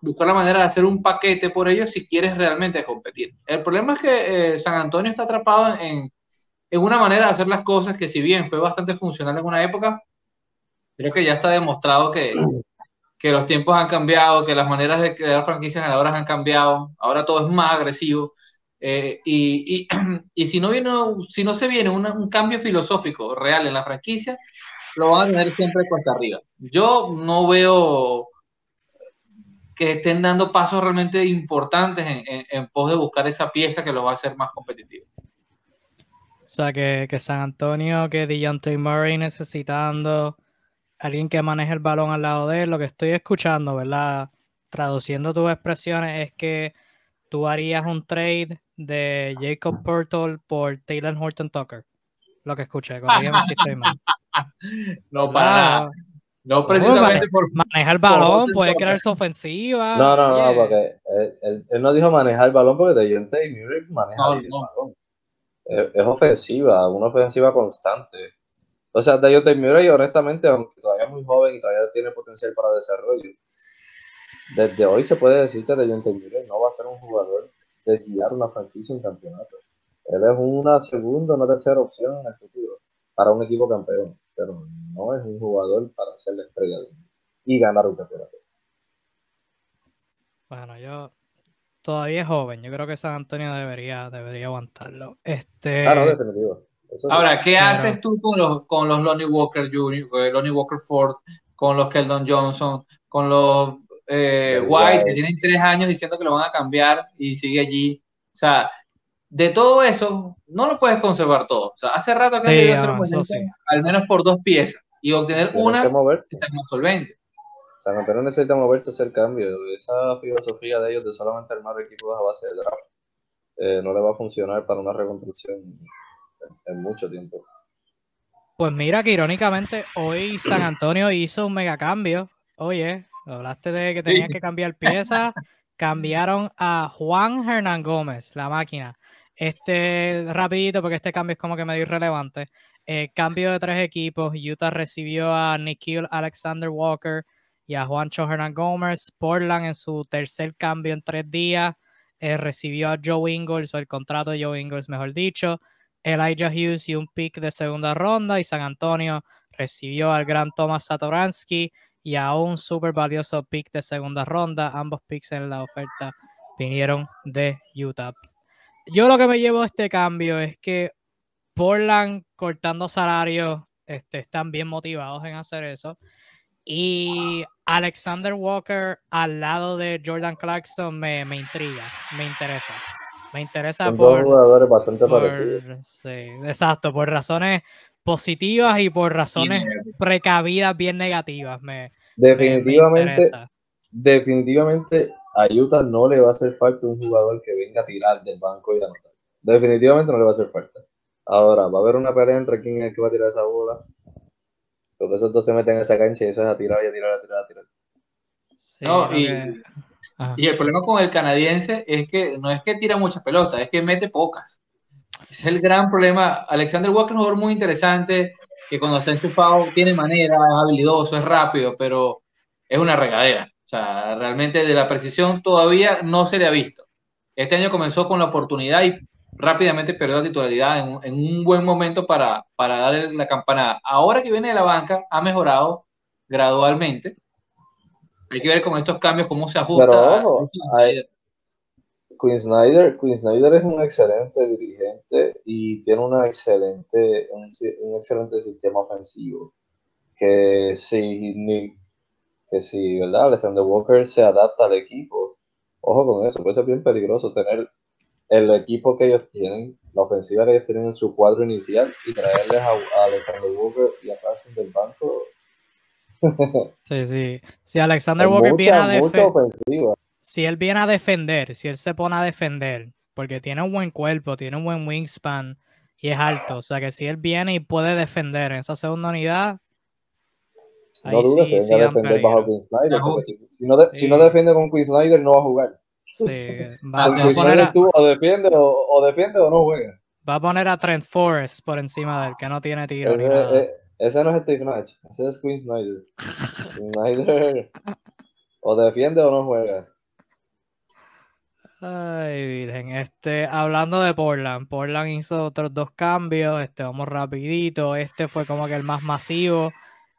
Buscar la manera de hacer un paquete por ellos si quieres realmente competir. El problema es que eh, San Antonio está atrapado en, en una manera de hacer las cosas que si bien fue bastante funcional en una época, creo que ya está demostrado que, los tiempos han cambiado, que las maneras de crear franquicias ganadoras han cambiado, ahora todo es más agresivo. Eh, y, *clears throat* si no viene, si no se viene un cambio filosófico real en la franquicia, lo van a tener siempre cuesta arriba. Yo no veo que estén dando pasos realmente importantes en, en, en pos de buscar esa pieza que los va a hacer más competitivos. O sea, que, que San Antonio, que DeJounte Murray necesitando alguien que maneje el balón al lado de él, lo que estoy escuchando, ¿verdad? Traduciendo tus expresiones, es que tú harías un trade de Jacob Purtle por Taylor Horton Tucker. Lo que escuché, corrígeme si estoy mal. *laughs* No, para nada. No precisamente por manejar el balón, puede crear su ofensiva. No, no, no, porque él, él, él, no dijo manejar el balón porque DeJounte Murray maneja No, el no. balón. Es, ofensiva, una ofensiva constante. O sea, DeJounte Murray, honestamente, aunque todavía es muy joven y todavía tiene potencial para desarrollo, desde hoy se puede decir que DeJounte Murray no va a ser un jugador de guiar una franquicia en campeonato. Él es una segunda, una tercera opción en el futuro para un equipo campeón, pero no es un jugador para ser la estrella de- y ganar un campeonato. Bueno, yo todavía es joven. Yo creo que San Antonio debería, debería aguantarlo. Este, no, definitivo. Eso. Ahora, ¿qué haces tú con los, con los Lonnie Walker Jr., eh, Lonnie Walker Ford, con los Keldon Johnson, con los eh, White, que tienen tres años diciendo que lo van a cambiar y sigue allí? O sea, de todo eso, no lo puedes conservar todo. O sea, hace rato que Sí, han debido hacer no, eso negocio, sí, al menos por dos piezas, y obtener una que sea más solvente. San Antonio necesita moverse a hacer cambios. Esa filosofía de ellos de solamente armar equipos a base de draft eh, no le va a funcionar para una reconstrucción en, en mucho tiempo. Pues mira que irónicamente hoy San Antonio hizo un mega cambio. Oye, hablaste de que tenían que cambiar piezas. Cambiaron a Juan Hernán Gómez, la máquina. Este, rapidito, porque este cambio es como que medio irrelevante. Eh, cambio de tres equipos. Utah recibió a Nikhil Alexander Walker y a Juancho Hernán Gómez. Portland en su tercer cambio en tres días. eh, recibió a Joe Ingles, o el contrato de Joe Ingles, mejor dicho. Elijah Hughes y un pick de segunda ronda. Y San Antonio recibió al gran Thomas Satoransky y a un súper valioso pick de segunda ronda. Ambos picks en la oferta vinieron de Utah. Yo lo que me llevo de este cambio es que Portland cortando salarios este, están bien motivados en hacer eso. Y Alexander Walker al lado de Jordan Clarkson me, me intriga, me interesa. Me interesa Son dos por, jugadores bastante por- parecidos. sí, exacto, por razones positivas y por razones precavidas bien negativas. Me, me- me Definitivamente, interesa. definitivamente a Utah no le va a hacer falta un jugador que venga a tirar del banco y anotar. Definitivamente no le va a hacer falta. Ahora, va a haber una pelea entre quién es el que va a tirar esa bola. Porque esos dos se meten en esa cancha y eso es a tirar y a tirar, a tirar, a tirar. Sí, No, y- que-. Y el problema con el canadiense es que no es que tira muchas pelotas, es que mete pocas. Es el gran problema. Alexander Walker es un jugador muy interesante, que cuando está enchufado tiene manera, es habilidoso, es rápido, pero es una regadera. O sea, realmente de la precisión todavía no se le ha visto. Este año comenzó con la oportunidad y rápidamente perdió la titularidad en, un- en un buen momento para, para darle la campanada. Ahora que viene de la banca, ha mejorado gradualmente. Hay que ver con estos cambios cómo se ajusta. Pero ojo, hay- Quinn Snyder, Quinn Snyder es un excelente dirigente y tiene una excelente, un, excelente sistema ofensivo. Que si, que si ¿verdad? Alexander Walker se adapta al equipo, ojo con eso, puede ser bien peligroso tener el equipo que ellos tienen, la ofensiva que ellos tienen en su cuadro inicial y traerles a, a Alexander Walker y a Carson del banco. *laughs* Sí, sí. Si Alexander Walker viene a defender, si él viene a defender, si él se pone a defender, porque tiene un buen cuerpo, tiene un buen wingspan y es alto, o sea que si él viene y puede defender en esa segunda unidad, ahí No dudes sí, que sí venga a dan defender bajo peligro. Quinn Snyder, Ajá. porque si, si no de- si no Sí. defiende con Quinn Snyder no va a jugar. Sí, va, va a Quinn poner Snyder a, tú o defiende o, o defiende o no juega. va a poner a Trent Forrest por encima de él, que no tiene tiro ni Ese, nada. eh, ese no es Steve Nash, ese es Quinn Snyder. *laughs* Snyder o defiende o no juega. Ay, virgen. Este, hablando de Portland, Portland hizo otros dos cambios. Este, vamos rapidito. Este fue como que el más masivo.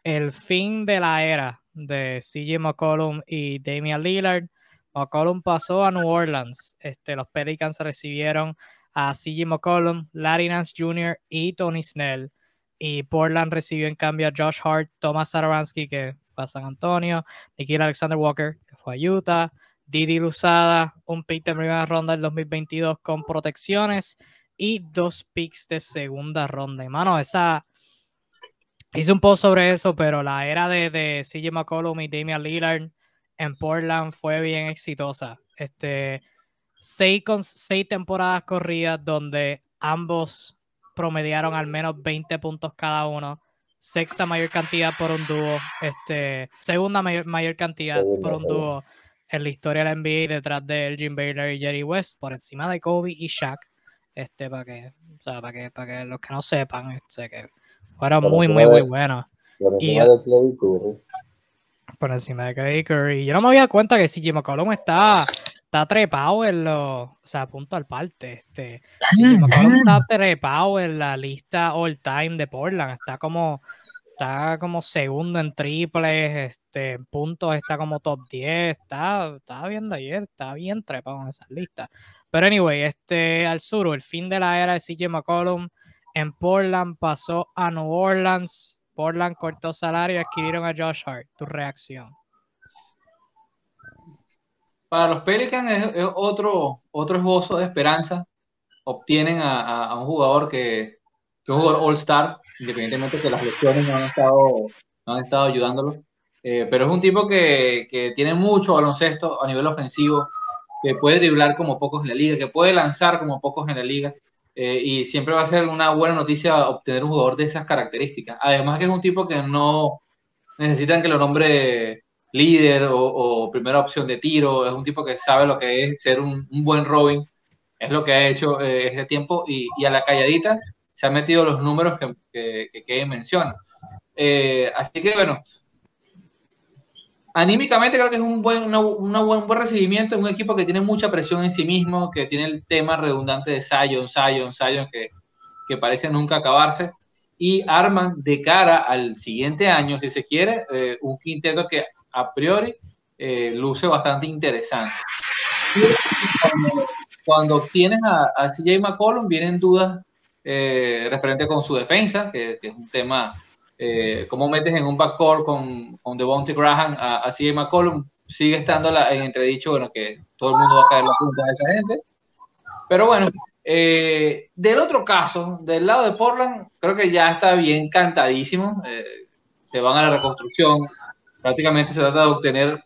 El fin de la era de CJ McCollum y Damian Lillard. McCollum pasó a New Orleans. Este, los Pelicans recibieron a CJ McCollum, Larry Nance Jr. y Tony Snell. Y Portland recibió en cambio a Josh Hart, Thomas Saransky, que fue a San Antonio, Nikhil Alexander Walker, que fue a Utah, Didi Luzada, un pick de primera ronda del 2022 con protecciones y dos picks de segunda ronda. Y mano, esa. Hice un post sobre eso, pero la era de, de CJ McCollum y Damian Lillard en Portland fue bien exitosa. Este, seis, con, seis temporadas corridas donde ambos promediaron al menos 20 puntos cada uno. Sexta mayor cantidad por un dúo. Este, segunda mayor, mayor cantidad por un dúo en la historia de la NBA detrás de Elgin Baylor y Jerry West, por encima de Kobe y Shaq. Este, para que, o sea, para que, para que los que no sepan, este, que fueron muy, muy, muy buenos. Por encima de Clay Curry. Por encima de Clay Curry. Yo no me había cuenta que CJ McCollum está, está trepado en los, o sea, punto al parte. Este, CJ McCollum está trepado en la lista all time de Portland. Está como está como segundo en triples, este, en puntos está como top 10, está, estaba viendo ayer, está bien trepado en esas listas. Pero anyway, este, al sur, el fin de la era de CJ McCollum en Portland pasó a New Orleans, Portland cortó salario y adquirieron a Josh Hart. Tu reacción. Para los Pelicans es, otro, otro esbozo de esperanza. Obtienen a un jugador que que es un jugador All-Star, independientemente de que las lesiones no han estado, no han estado ayudándolo. Eh, pero es un tipo que, que, tiene mucho baloncesto a nivel ofensivo, que puede driblar como pocos en la liga, que puede lanzar como pocos en la liga. Eh, y siempre va a ser una buena noticia obtener un jugador de esas características. Además que es un tipo que no necesitan que lo nombre líder o, o primera opción de tiro, es un tipo que sabe lo que es ser un, buen Robin, es lo que ha hecho eh, ese tiempo y, a la calladita se han metido los números que, que, que menciona. Eh, así que bueno, anímicamente creo que es un buen, buen, buen recibimiento, es un equipo que tiene mucha presión en sí mismo, que tiene el tema redundante de Zion, Zion, Zion, que, que parece nunca acabarse, y arman de cara al siguiente año, si se quiere, eh, un quinteto que a priori eh, luce bastante interesante. Cuando, cuando tienes a, a CJ McCollum, vienen dudas eh, referente con su defensa, que, es un tema, eh, cómo metes en un backcourt con, con Devontae Graham a, a CJ McCollum, sigue estando la, en entredicho, bueno, que todo el mundo va a caer la punta de esa gente. Pero bueno, eh, del otro caso, del lado de Portland, creo que ya está bien cantadísimo. Eh, se van a la reconstrucción. Prácticamente se trata de obtener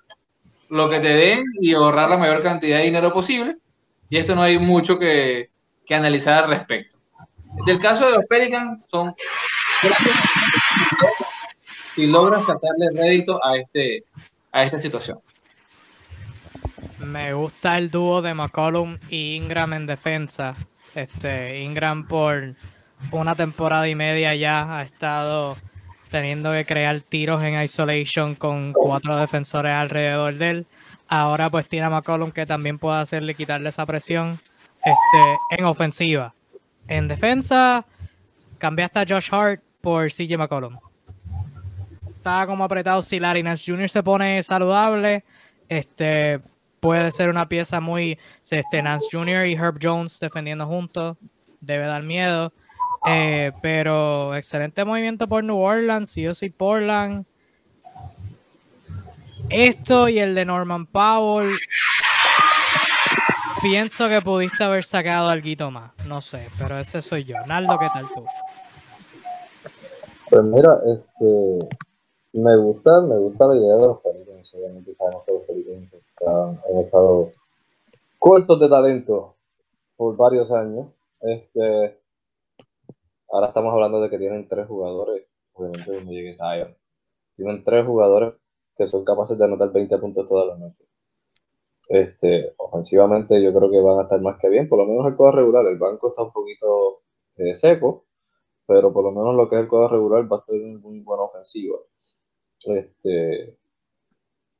lo que te den y ahorrar la mayor cantidad de dinero posible. Y esto no hay mucho que, que analizar al respecto. Del caso de los Pelicans, son si logran sacarle rédito a, este, a esta situación. Me gusta el dúo de McCollum y Ingram en defensa. Este, Ingram por una temporada y media ya ha estado teniendo que crear tiros en isolation con cuatro defensores alrededor de él. Ahora pues tiene a McCollum que también puede hacerle quitarle esa presión este, en ofensiva. En defensa, cambiaste a Josh Hart por CJ McCollum. Está como apretado si Larry Nance Jr. se pone saludable. Este puede ser una pieza muy. Este, Nance Jr. y Herb Jones defendiendo juntos. Debe dar miedo. Eh, pero excelente movimiento por New Orleans. Si yo soy Portland. Esto y el de Norman Powell pienso que pudiste haber sacado algo más. No sé, pero ese soy yo. Naldo, ¿qué tal tú? Pues mira, este, me gusta, me gusta la idea de los Pelicans. Obviamente sabemos que los Pelicans han estado cortos de talento por varios años. Este, ahora estamos hablando de que tienen tres jugadores. Obviamente cuando llegue Zion. Tienen tres jugadores que son capaces de anotar 20 puntos toda la noche. Este, ofensivamente yo creo que van a estar más que bien, por lo menos el cuadro regular. El banco está un poquito eh, seco, pero por lo menos lo que es el cuadro regular va a ser muy buena ofensiva. Este,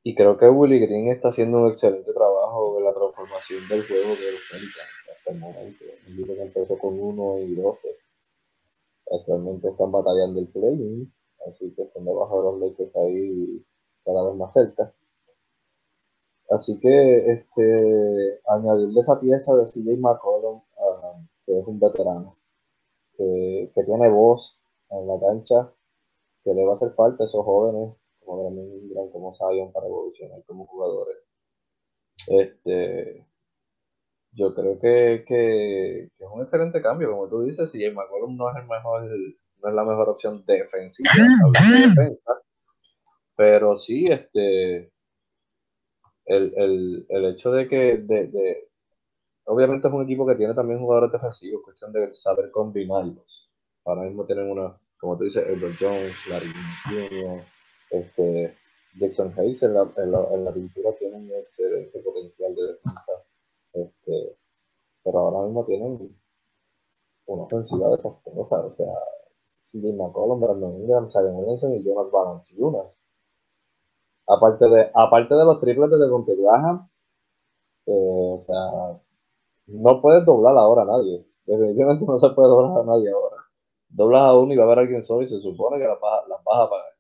y creo que Willy Green está haciendo un excelente trabajo en la transformación del juego de los Pelicans hasta el momento. que empezó con 1 y 12. Actualmente están batallando el play, así que están debajo de los Lakers ahí cada vez más cerca. Así que este, añadirle esa pieza de CJ McCollum, ah, que es un veterano, que, que, tiene voz en la cancha, que le va a hacer falta a esos jóvenes como Graham como Zion para evolucionar como jugadores. Este, yo creo que, que, es un excelente cambio, como tú dices, CJ McCollum no es el mejor, no es la mejor opción defensiva, de defensa, pero sí, este el, el, el hecho de que, de, de, obviamente es un equipo que tiene también jugadores defensivos, cuestión de saber combinarlos. Ahora mismo tienen una, como tú dices, Edward Jones, Larry Jr., este, Jackson Hayes en la, en, la, en la pintura tiene un excelente potencial de defensa. Este, pero ahora mismo tienen una ofensiva desastrosa. O sea, Sidney McCollum, Brandon Ingram, Zion Williamson y Jonas Valanciunas Aparte de, aparte de los triples de Devonte Graham, eh, o sea, no puedes doblar ahora a nadie. Definitivamente no se puede doblar a nadie ahora. Doblas a uno y va a haber alguien solo y se supone que las vas, a pagar.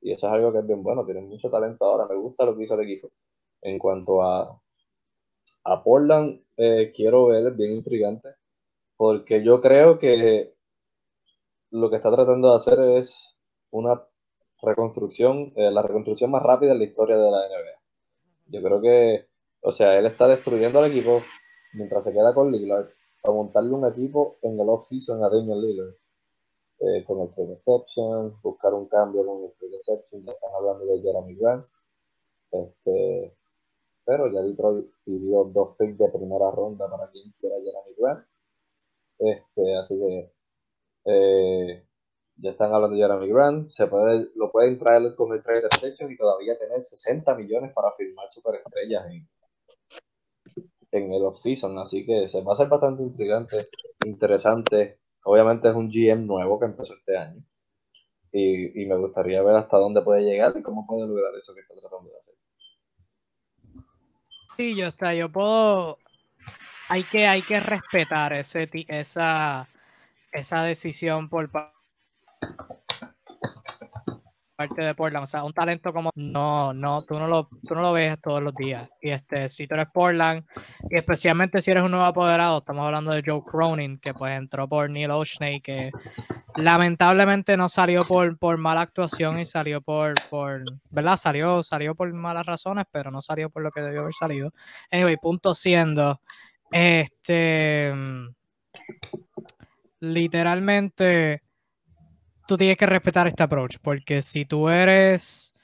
Y eso es algo que es bien bueno. Tienen mucho talento ahora. Me gusta lo que hizo el equipo. En cuanto a, a Portland, eh, quiero ver, es bien intrigante. Porque yo creo que lo que está tratando de hacer es una reconstrucción, eh, la reconstrucción más rápida en la historia de la NBA. Yo creo que, o sea, él está destruyendo al equipo mientras se queda con Lillard para montarle un equipo en el off-season a Damian Lillard. Eh, con el free exception, buscar un cambio con el free exception, ya están hablando de Jeremy Grant. Este, pero ya Detroit pidió dos picks de primera ronda para quien quiera Jeremy Grant. Este, así que eh, ya están hablando de Jeremy Grant, se puede, lo pueden traer con el trade exception y todavía tener 60 millones para firmar superestrellas en, en el offseason, así que se va a ser bastante intrigante, interesante. Obviamente es un GM nuevo que empezó este año y, y me gustaría ver hasta dónde puede llegar y cómo puede lograr eso que está tratando de hacer. Sí, yo está, yo puedo, hay que, respetar ese, esa, esa decisión por parte parte de Portland. O sea, un talento como no, no, tú no lo, tú no lo ves todos los días. Y este, si tú eres Portland, y especialmente si eres un nuevo apoderado, estamos hablando de Joe Cronin, que pues entró por Neil O'Shney, que lamentablemente no salió por, por mala actuación y salió por, por, ¿verdad? Salió, salió por malas razones, pero no salió por lo que debió haber salido. Anyway, punto siendo, este, literalmente tú tienes que respetar este approach, porque si tú eres,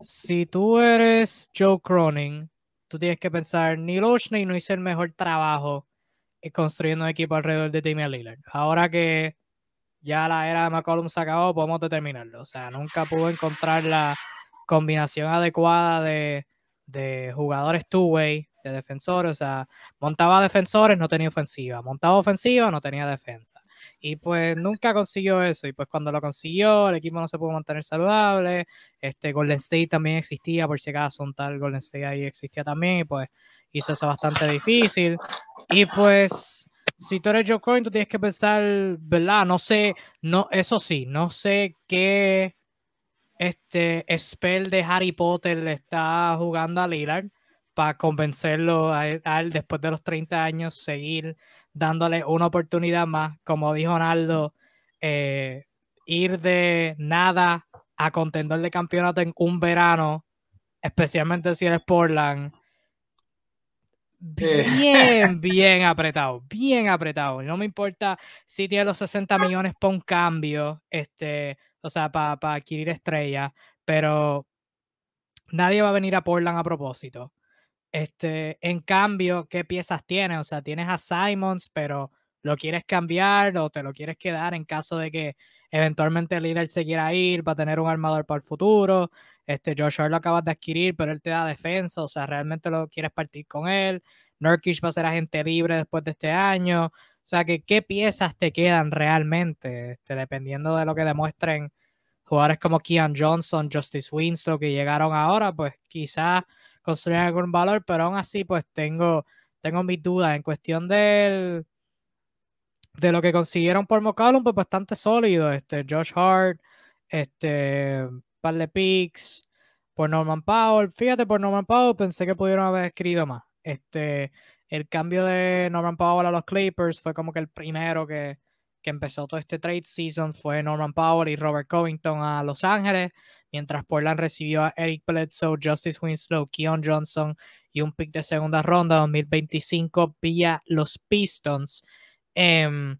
si tú eres Joe Cronin, tú tienes que pensar, Neil Oshney no hizo el mejor trabajo construyendo un equipo alrededor de Damian Lillard. Ahora que ya la era de McCollum se acabó, podemos determinarlo. O sea, nunca pudo encontrar la combinación adecuada de, de jugadores two-way de defensores, o sea, montaba defensores, no tenía ofensiva, montaba ofensiva, no tenía defensa. Y pues nunca consiguió eso, y pues cuando lo consiguió, el equipo no se pudo mantener saludable, este Golden State también existía, por si acaso un tal Golden State ahí existía también, y pues hizo eso bastante difícil. Y pues, si tú eres Joe Coin, tú tienes que pensar, ¿verdad? No sé, no, eso sí, no sé qué este spell de Harry Potter le está jugando a Lillard para convencerlo a él, después de los 30 años seguir dándole una oportunidad más, como dijo Ronaldo, eh, ir de nada a contender de campeonato en un verano, especialmente si eres Portland, bien, bien apretado, bien apretado. No me importa si tiene los 60 millones para un cambio, este, o sea, para adquirir estrellas, pero nadie va a venir a Portland a propósito. Este, en cambio, ¿qué piezas tienes? O sea, tienes a Simons, pero lo quieres cambiar o te lo quieres quedar en caso de que eventualmente el líder se quiera ir para tener un armador para el futuro. Este, lo acabas de adquirir, pero él te da defensa, o sea, realmente lo quieres partir con él. Nurkic va a ser agente libre después de este año. O sea, que qué piezas te quedan realmente, este, dependiendo de lo que demuestren jugadores como Keon Johnson, Justice Winslow que llegaron ahora, pues quizás construir algún valor, pero aún así pues tengo, tengo mis dudas en cuestión del de lo que consiguieron por McCollum, pues bastante sólido, este Josh Hart, este par de picks, por Norman Powell. Fíjate, por Norman Powell pensé que pudieron haber escrito más. Este, el cambio de Norman Powell a los Clippers fue como que el primero que, que empezó todo este trade season fue Norman Powell y Robert Covington a Los Ángeles, mientras Portland recibió a Eric Bledsoe, Justice Winslow, Keon Johnson y un pick de segunda ronda 2025 vía los Pistons. Em,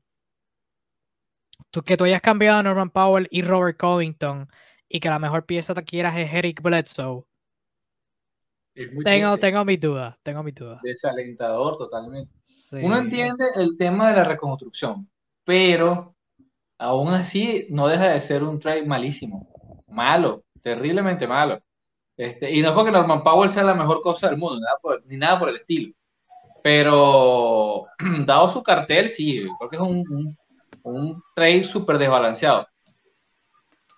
tú, que tú hayas cambiado a Norman Powell y Robert Covington y que la mejor pieza que quieras es Eric Bledsoe. tengo, tengo mis dudas, tengo mis dudas. Desalentador totalmente. Uno entiende el tema de la reconstrucción, pero aún así no deja de ser un trade malísimo. Malo, terriblemente malo. Este, y no es porque Norman Powell sea la mejor cosa del mundo, ni nada por el estilo. Pero *clears throat* dado su cartel, sí, creo que es un, un, trade súper desbalanceado.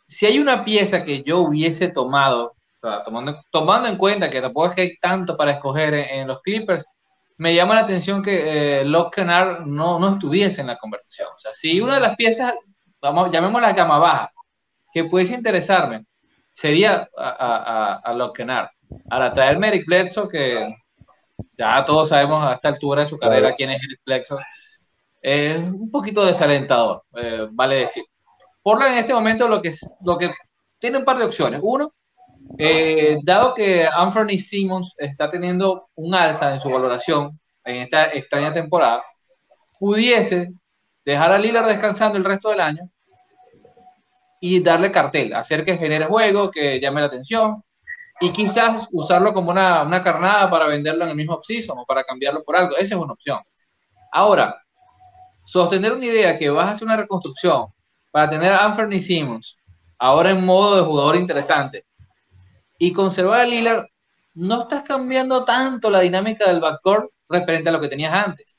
Si hay una pieza que yo hubiese tomado, tomando, tomando en cuenta que tampoco es que hay tanto para escoger en, los Clippers, me llama la atención que eh, Locke no, no estuviese en la conversación. O sea, si una de las piezas, vamos, llamémosla gama baja, que pudiese interesarme, sería a, a, a, a Ahora, traerme Eric Bledsoe, que ya todos sabemos a esta altura de su carrera quién es Eric Bledsoe, es un poquito desalentador, eh, vale decir. Portland en este momento lo que, lo que tiene un par de opciones. Uno, eh, dado que Anthony Simmons está teniendo un alza en su valoración en esta extraña temporada, pudiese dejar a Lillard descansando el resto del año y darle cartel, hacer que genere juego, que llame la atención y quizás usarlo como una, una carnada para venderlo en el mismo season o para cambiarlo por algo. Esa es una opción. Ahora, sostener una idea que vas a hacer una reconstrucción para tener a Anthony Simmons ahora en modo de jugador interesante y conservar a Lillard, no estás cambiando tanto la dinámica del backcourt referente a lo que tenías antes.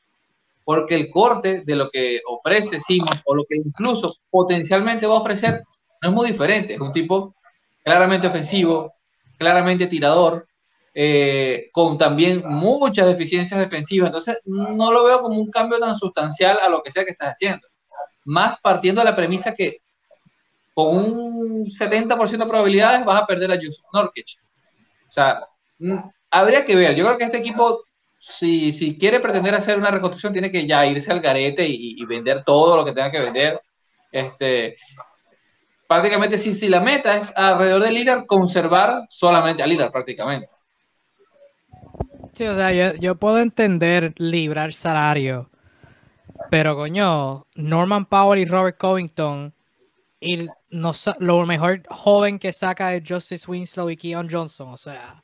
Porque el corte de lo que ofrece Simmons o lo que incluso potencialmente va a ofrecer no es muy diferente. Es un tipo claramente ofensivo, claramente tirador, eh, con también muchas deficiencias defensivas. Entonces, no lo veo como un cambio tan sustancial a lo que sea que estás haciendo. Más partiendo de la premisa que con un 70% de probabilidades vas a perder a Yusuf Norkic. O sea, mm, habría que ver. Yo creo que este equipo, si, si quiere pretender hacer una reconstrucción, tiene que ya irse al garete y, vender todo lo que tenga que vender. Este, prácticamente si, si la meta es alrededor de Lillard, conservar solamente a Lillard prácticamente. Sí, o sea, yo, puedo entender librar salario, pero coño, Norman Powell y Robert Covington, y no, lo mejor joven que saca es Justice Winslow y Keon Johnson, o sea,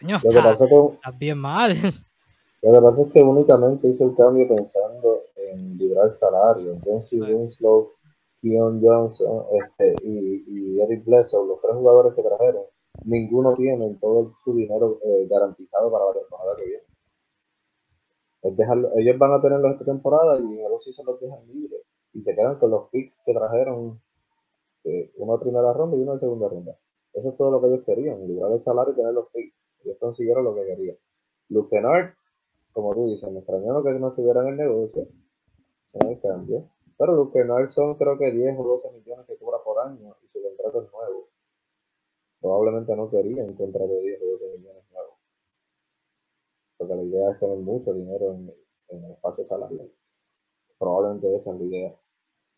coño, está, bien mal. *laughs* Lo que pasa es que únicamente hizo el cambio pensando en librar salario. Justice Winslow Keon Johnson este, y, y, Eric Bledsoe, los tres jugadores que trajeron, ninguno tiene todo su dinero eh, garantizado para la temporada que viene. Dejarlo, ellos van a tenerlo esta temporada y en el se los dejan libres y se quedan con los picks que trajeron, eh, uno primera ronda y uno de segunda ronda. Eso es todo lo que ellos querían, librar el salario y tener los picks. Ellos consiguieron lo que querían. Luke Kennard, como tú dices, me extrañó que no estuviera en el negocio. En el cambio pero que no son creo que 10 o 12 millones que cobra por año y su contrato es nuevo. Probablemente no quería un contrato de 10 o 12 millones nuevo. Porque la idea es tener mucho dinero en, el espacio salarial. Probablemente esa es la idea.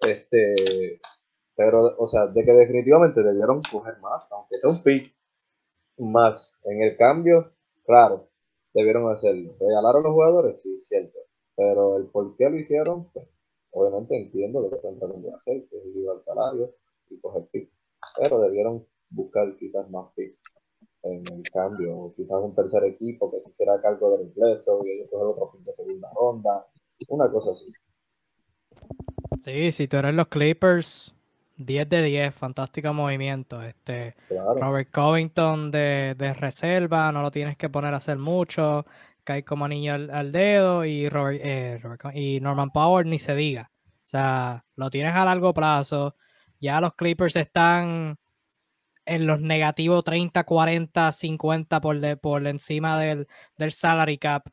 Este, pero, o sea, de que definitivamente debieron coger más, aunque sea un pick más en el cambio, claro, debieron hacerlo. ¿Regalaron los jugadores? Sí, cierto. Pero el por qué lo hicieron, pues, Obviamente entiendo lo que están tratando de hacer, que es al salario y coger pick, pero debieron buscar quizás más pick en el cambio, o quizás un tercer equipo que se hiciera cargo del ingreso y ellos coger otro pick de segunda ronda, una cosa así. Sí, si tú eres los Clippers, 10 de 10, fantástico movimiento. Este, Robert Covington de, de, reserva, no lo tienes que poner a hacer mucho cae como anillo al, dedo y, eh, y Norman Power ni se diga. O sea, lo tienes a largo plazo. Ya los Clippers están en los negativos 30, 40, 50 por, de, por encima del, del salary cap.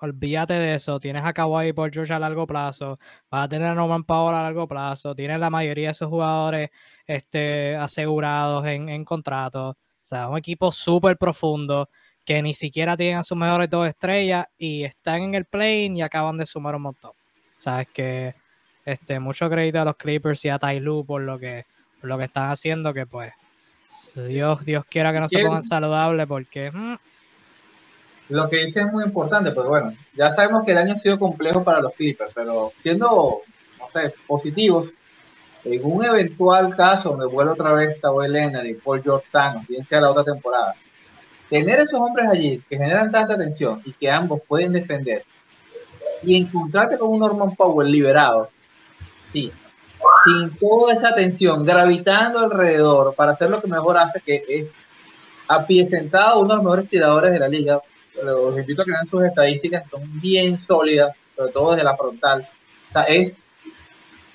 Olvídate de eso. Tienes a Kawhi por George a largo plazo. Vas a tener a Norman Power a largo plazo. Tienes la mayoría de esos jugadores este, asegurados en, en contratos. O sea, un equipo súper profundo que ni siquiera tienen sus mejores dos estrellas y están en el plane y acaban de sumar un montón. Sabes que este, mucho crédito a los Clippers y a Ty por lo que, por lo que están haciendo, que pues Dios, Dios quiera que no se pongan saludables porque... Mm. Lo que dice es muy importante, porque bueno, ya sabemos que el año ha sido complejo para los Clippers, pero siendo, no sé, positivos, en un eventual caso donde vuelve otra vez Kawhi Leonard y Paul George Thanos, bien sea la otra temporada, tener esos hombres allí que generan tanta tensión y que ambos pueden defender y encontrarte con un Norman Powell liberado, sí, sin toda esa tensión, gravitando alrededor para hacer lo que mejor hace, que es a pie sentado uno de los mejores tiradores de la liga. Los invito a que vean sus estadísticas, son bien sólidas, sobre todo desde la frontal. O sea, es,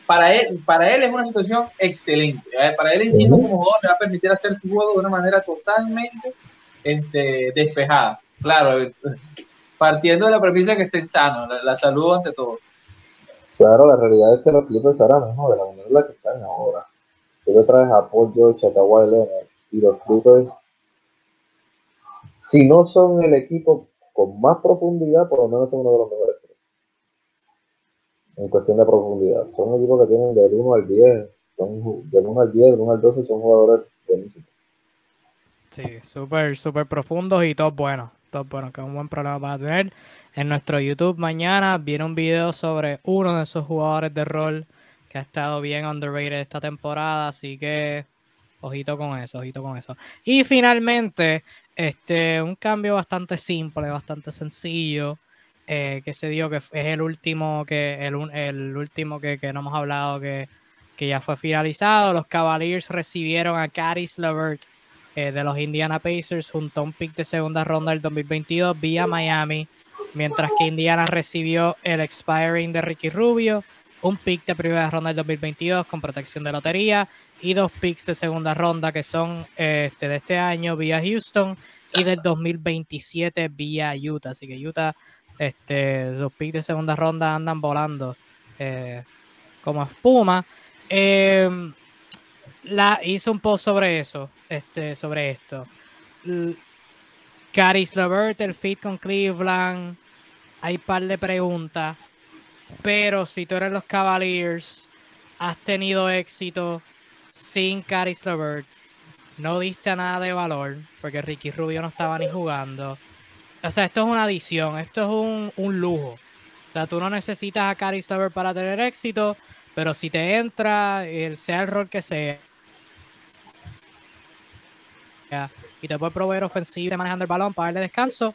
para, él, para él es una situación excelente. ¿eh? Para él, en como jugador, le va a permitir hacer su juego de una manera totalmente este, despejada. Claro, partiendo de la premisa que estén sanos, la, la salud ante todo. Claro, la realidad es que los Clippers ahora mismo, de la manera en la que están ahora, tú le traes a Paul George, a Kawhi Leonard, y los Clippers, si no son el equipo con más profundidad, por lo menos son uno de los mejores en cuestión de profundidad. Son equipos que tienen del 1 al 10, son del 1 al 10, del 1 al 12 son jugadores buenísimos. Sí, súper, súper profundos y todos buenos, todos buenos, que es un buen problema para tener. En nuestro YouTube mañana viene un video sobre uno de esos jugadores de rol que ha estado bien underrated esta temporada, así que ojito con eso, ojito con eso. Y finalmente, este, un cambio bastante simple, bastante sencillo, eh, que se dio que es el último que, el, el último que, no hemos hablado que, que, ya fue finalizado. Los Cavaliers recibieron a Caris Levert eh, de los Indiana Pacers junto a un pick de segunda ronda del 2022 vía Miami mientras que Indiana recibió el expiring de Ricky Rubio, un pick de primera ronda del 2022 con protección de lotería y dos picks de segunda ronda que son este, de este año vía Houston y del 2027 vía Utah. Así que Utah, este, los picks de segunda ronda andan volando eh, como espuma. Em, la, hizo un post sobre eso, este, sobre esto. Caris Levert, el fit con Cleveland, hay par de preguntas, pero si tú eres los Cavaliers, has tenido éxito sin Caris Levert, no diste nada de valor, porque Ricky Rubio no estaba ni jugando. O sea, esto es una adición, esto es un, un lujo. O sea, tú no necesitas a Caris Levert para tener éxito, pero si te entra, el, sea el rol que sea, y te puede proveer ofensiva manejando el balón para darle descanso,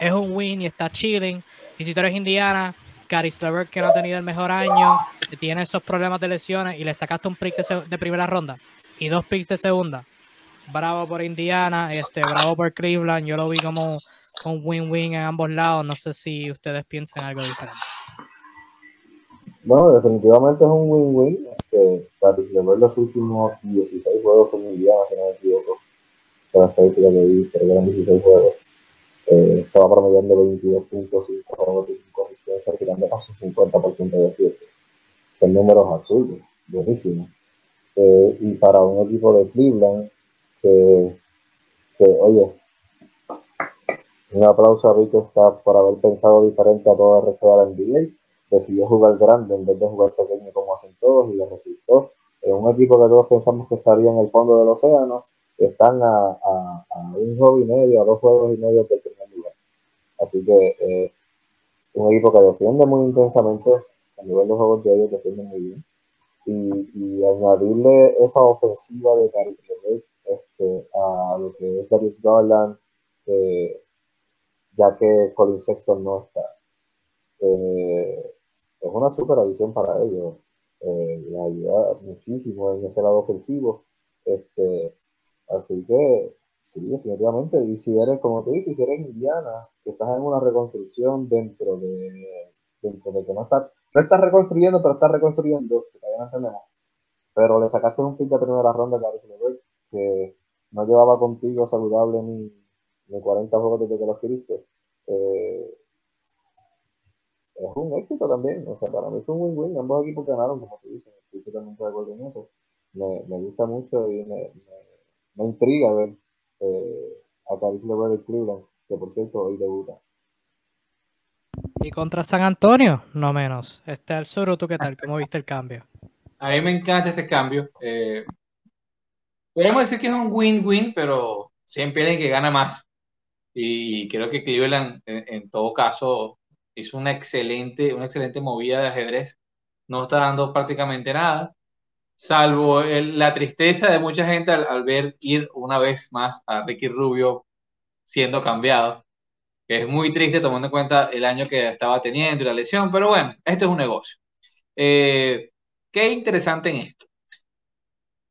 es un win y está chilling. Y si tú eres Indiana, Caris Levert, que no ha tenido el mejor año, tiene esos problemas de lesiones y le sacaste un pick de, primera ronda y dos picks de segunda. Bravo por Indiana, este, bravo por Cleveland. Yo lo vi como un win-win en ambos lados. No sé si ustedes piensan algo diferente. Bueno, definitivamente es un win-win. Este, Levert los últimos 16 juegos con Indiana, si no me equivoco. De las estadísticas que vi, pero eran 16 juegos eh, estaba promediando 22 puntos y 25 asistencias, tirando casi 50% de acierto. Son números absurdos, buenísimos. Eh, y para un equipo de Cleveland, que, que, oye, un aplauso a Rico Staff por haber pensado diferente a todo el resto de la NBA. Decidió jugar grande en vez de jugar pequeño como hacen todos y le resultó. En un equipo que todos pensamos que estaría en el fondo del océano, están a, a, un juego y medio, a dos juegos y medio del primer lugar. Así que eh, un equipo que defiende muy intensamente, nivel de juegos de ellos defiende muy bien. Y, y añadirle esa ofensiva de Caris este, a lo que es Darius Garland, eh, ya que Colin Sexton no está. Eh, es una super adición para ellos. Eh, ayuda muchísimo en ese lado ofensivo. Este, Así que, sí, definitivamente. Y si eres, como te dices, si eres Indiana, que estás en una reconstrucción dentro de, dentro de que no estás, no estás reconstruyendo, pero estás reconstruyendo, que todavía no entendemos. Pero le sacaste un pick de primera ronda a que no llevaba contigo saludable ni, ni 40 juegos desde que lo adquiriste. Eh, es un éxito también. O sea, para mí fue un win-win. Ambos equipos ganaron, como tú dices. Estoy totalmente de acuerdo en eso. Me, me gusta mucho y me me intriga ver eh, a Caris LeVert de Cleveland, que por cierto hoy debuta. Y contra San Antonio, no menos. Este el sur, ¿tú qué tal? ¿Cómo viste el cambio? A mí me encanta este cambio. Eh, podemos decir que es un win-win, pero siempre hay que gana más. Y creo que Cleveland, en, en, todo caso, hizo una excelente, una excelente movida de ajedrez. No está dando prácticamente nada, salvo la tristeza de mucha gente al, al, ver ir una vez más a Ricky Rubio siendo cambiado, es muy triste tomando en cuenta el año que estaba teniendo y la lesión, pero bueno, esto es un negocio. Eh, qué interesante en esto.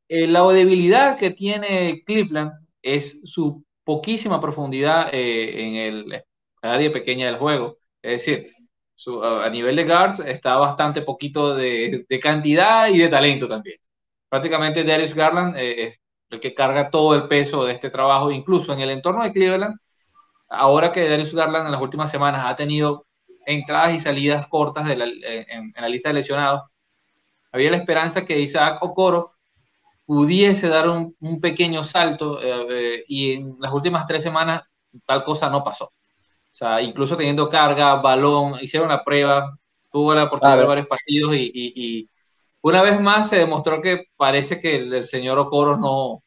Eh, la debilidad que tiene Cleveland es su poquísima profundidad eh, en el área pequeña del juego. Es decir, a nivel de guards está bastante poquito de, de, cantidad y de talento también. Prácticamente Darius Garland eh, es el que carga todo el peso de este trabajo, incluso en el entorno de Cleveland. Ahora que Darius Garland en las últimas semanas ha tenido entradas y salidas cortas de la, en, en, la lista de lesionados, había la esperanza que Isaac Okoro pudiese dar un, un pequeño salto eh, eh, y en las últimas tres semanas tal cosa no pasó. O sea, incluso teniendo carga, balón, hicieron la prueba, tuvo la oportunidad de ver varios partidos y, y, y, una vez más se demostró que parece que el, el señor Okoro no,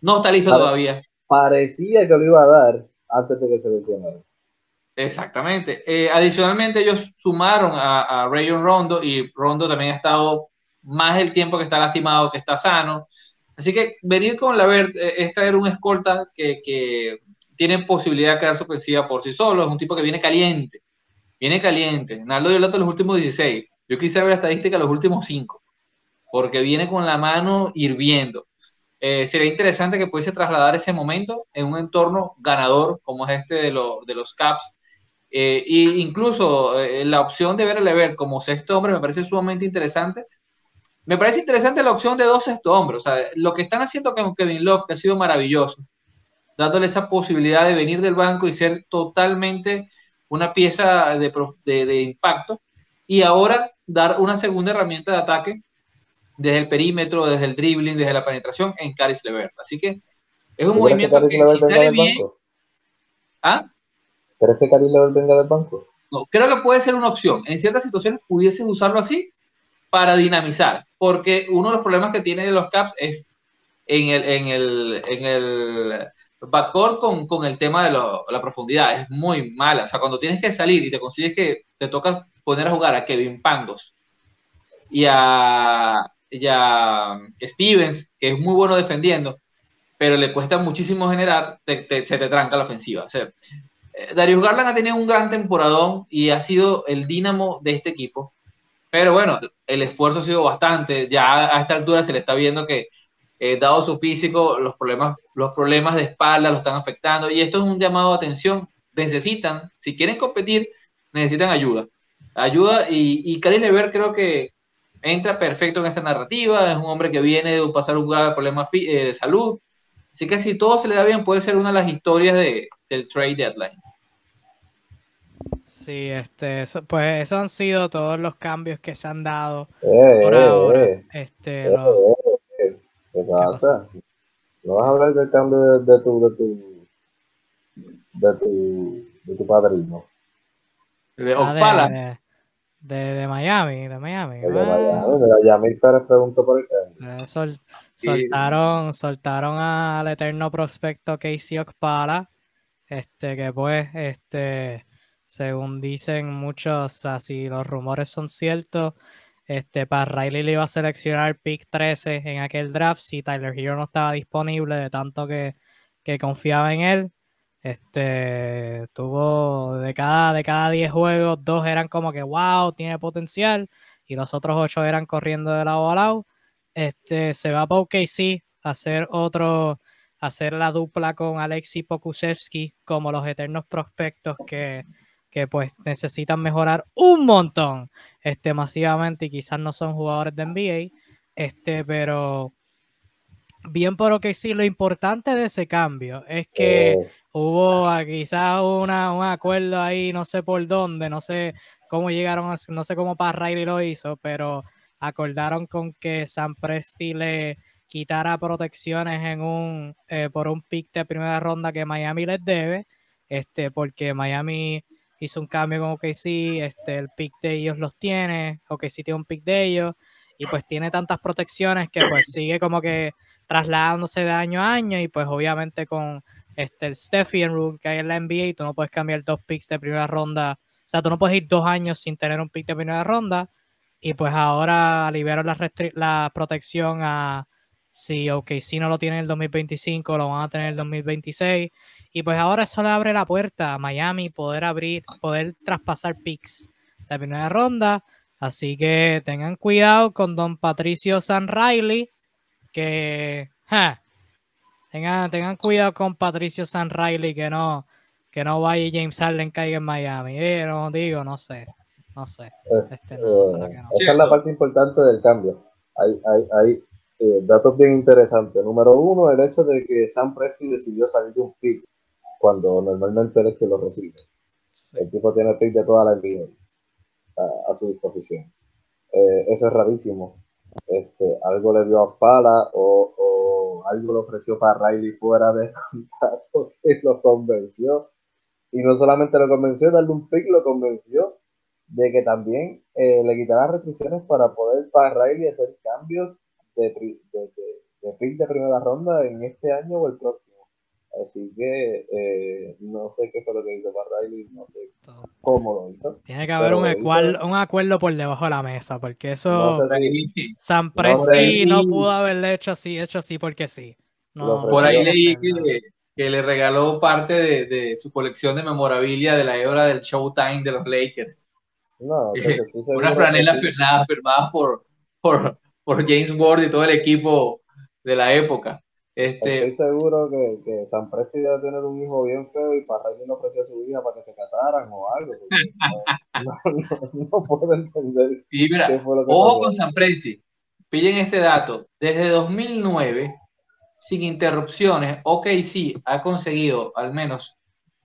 no está listo todavía. Parecía que lo iba a dar antes de que se lesionara. Exactamente. Eh, adicionalmente, ellos sumaron a, a Rayon Rondo y Rondo también ha estado más el tiempo que está lastimado que está sano. Así que venir con la Vert es traer un escolta que, que tiene posibilidad de crear su ofensiva por sí solo, es un tipo que viene caliente, viene caliente. Naldo dato los últimos 16. Yo quise ver la estadística los últimos 5, porque viene con la mano hirviendo. Eh, sería interesante que pudiese trasladar ese momento en un entorno ganador como es este de, lo, de los Caps. Eh, e incluso eh, la opción de ver a Levert como sexto hombre me parece sumamente interesante. Me parece interesante la opción de dos sexto hombres. O sea, lo que están haciendo con Kevin Love, que ha sido maravilloso, dándole esa posibilidad de venir del banco y ser totalmente una pieza de, de, de impacto. Y ahora dar una segunda herramienta de ataque desde el perímetro, desde el dribbling, desde la penetración en Caris Levert. Así que es un movimiento que, que si sale bien... ¿Ah? ¿Crees que Caris Levert venga del banco? No, creo que puede ser una opción. En ciertas situaciones pudieses usarlo así para dinamizar, porque uno de los problemas que tiene los Caps es en el, en el, en el backcourt con, con el tema de lo, la profundidad, es muy mala. O sea, cuando tienes que salir y te consigues que te toca poner a jugar a Kevin Pangos y a, y a Stevens, que es muy bueno defendiendo, pero le cuesta muchísimo generar, se te tranca la ofensiva. O sea, Darius Garland ha tenido un gran temporadón y ha sido el dínamo de este equipo. Pero bueno, el esfuerzo ha sido bastante. Ya a esta altura se le está viendo que, eh, dado su físico, los problemas, los problemas de espalda lo están afectando. Y esto es un llamado de atención. Necesitan, si quieren competir, necesitan ayuda. Ayuda y, y Karim Lever creo que entra perfecto en esta narrativa. Es un hombre que viene de pasar un grave problema eh, de salud. Así que si todo se le da bien, puede ser una de las historias de, del trade deadline. Sí, este, eso, pues esos han sido todos los cambios que se han dado eh, por ahora. Eh, este, eh, lo, ¿Qué pasa? ¿No vas a hablar del cambio de, de, tu, de tu de tu de tu padrino? De Ospala. Ah, de, de, Miami, de Miami. De Miami, de Miami Pérez preguntó por el cambio. Sol, soltaron, soltaron al eterno prospecto Casey Okpala, este que pues, este según dicen muchos, así los rumores son ciertos, este, para Riley le iba a seleccionar pick 13 en aquel draft si Tyler Hero no estaba disponible de tanto que, que confiaba en él. Este tuvo de cada, de cada 10 juegos, dos eran como que wow, tiene potencial, y los otros 8 eran corriendo de lado a lado. Este se va para OKC a hacer otro, a hacer la dupla con Alexi Pokusevsky como los eternos prospectos que, que pues necesitan mejorar un montón este, masivamente y quizás no son jugadores de NBA, este, pero bien por lo que sí, lo importante de ese cambio es que oh. hubo quizás una, un acuerdo ahí, no sé por dónde, no sé cómo llegaron, a, no sé cómo para Riley lo hizo, pero acordaron con que San Presti le, quitara protecciones en un, eh, por un pick de primera ronda que Miami les debe, este, porque Miami hizo un cambio con OKC, este, el pick de ellos los tiene, OKC tiene un pick de ellos, y pues tiene tantas protecciones que pues sigue como que trasladándose de año a año, y pues obviamente con este, el Stephen Rule que hay en la NBA, tú no puedes cambiar dos picks de primera ronda, o sea, tú no puedes ir dos años sin tener un pick de primera ronda, y pues ahora liberaron la, la protección a si si no lo tiene en el 2025, lo van a tener en el 2026. Y pues ahora eso le abre la puerta a Miami poder abrir, poder traspasar picks de primera ronda. Así que tengan cuidado con don Patricio San Riley, que tengan, tengan cuidado con Patricio San Riley, que no, que no vaya y James Harden caiga en Miami. Eh, no digo, no sé, no sé. Eh, este eh, esa es la parte importante del cambio. Hay, hay, hay eh, datos bien interesantes. Número uno, el hecho de que Sam Presti decidió salir de un pick cuando normalmente él es que lo recibe. El tipo tiene el pick de toda la NBA a, su disposición. Eh, eso es rarísimo. Este, algo le dio a Pala o, algo le ofreció para Riley fuera de *laughs* contrato que lo convenció. Y no solamente lo convenció darle un pick, lo convenció de que también eh, le quitara restricciones para poder para Riley hacer cambios de, de, de, pick de primera ronda en este año o el próximo. Así que eh, no sé qué fue lo que hizo Riley, no sé cómo lo hizo. Tiene que haber un, un acuerdo por debajo de la mesa, porque eso San Presti no, pudo haberle hecho así, hecho así porque sí. por ahí leí que, que, le regaló parte de, de, su colección de memorabilia de la era del Showtime de los Lakers. No, *laughs* una franela firmada por, por, por James Ward y todo el equipo de la época. Este, Estoy seguro que, que San Presti debe tener un hijo bien feo y para le ofreció a su hija para que se casaran o algo. *laughs* No, no, puedo entender. Y mira, ojo con San Presti. Pillen este dato. Desde 2009, sin interrupciones, OKC ha conseguido al menos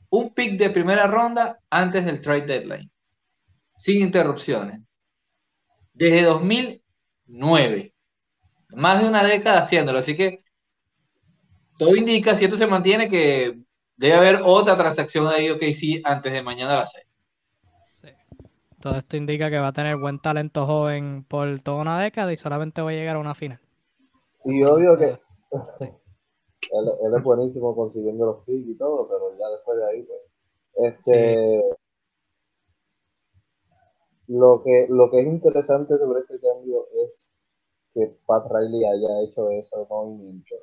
un pick de primera ronda antes del trade deadline. Sin interrupciones. Desde 2000 nueve. Más de una década haciéndolo, así que todo indica, si esto se mantiene, que debe haber otra transacción de sí antes de mañana a las 6. Todo esto indica que va a tener buen talento joven por toda una década y solamente va a llegar a una final. Y obvio que él, es buenísimo consiguiendo los picks y todo, pero ya después de ahí, pues, este, lo que, lo que es interesante sobre este cambio es que Pat Riley haya hecho ese movimiento.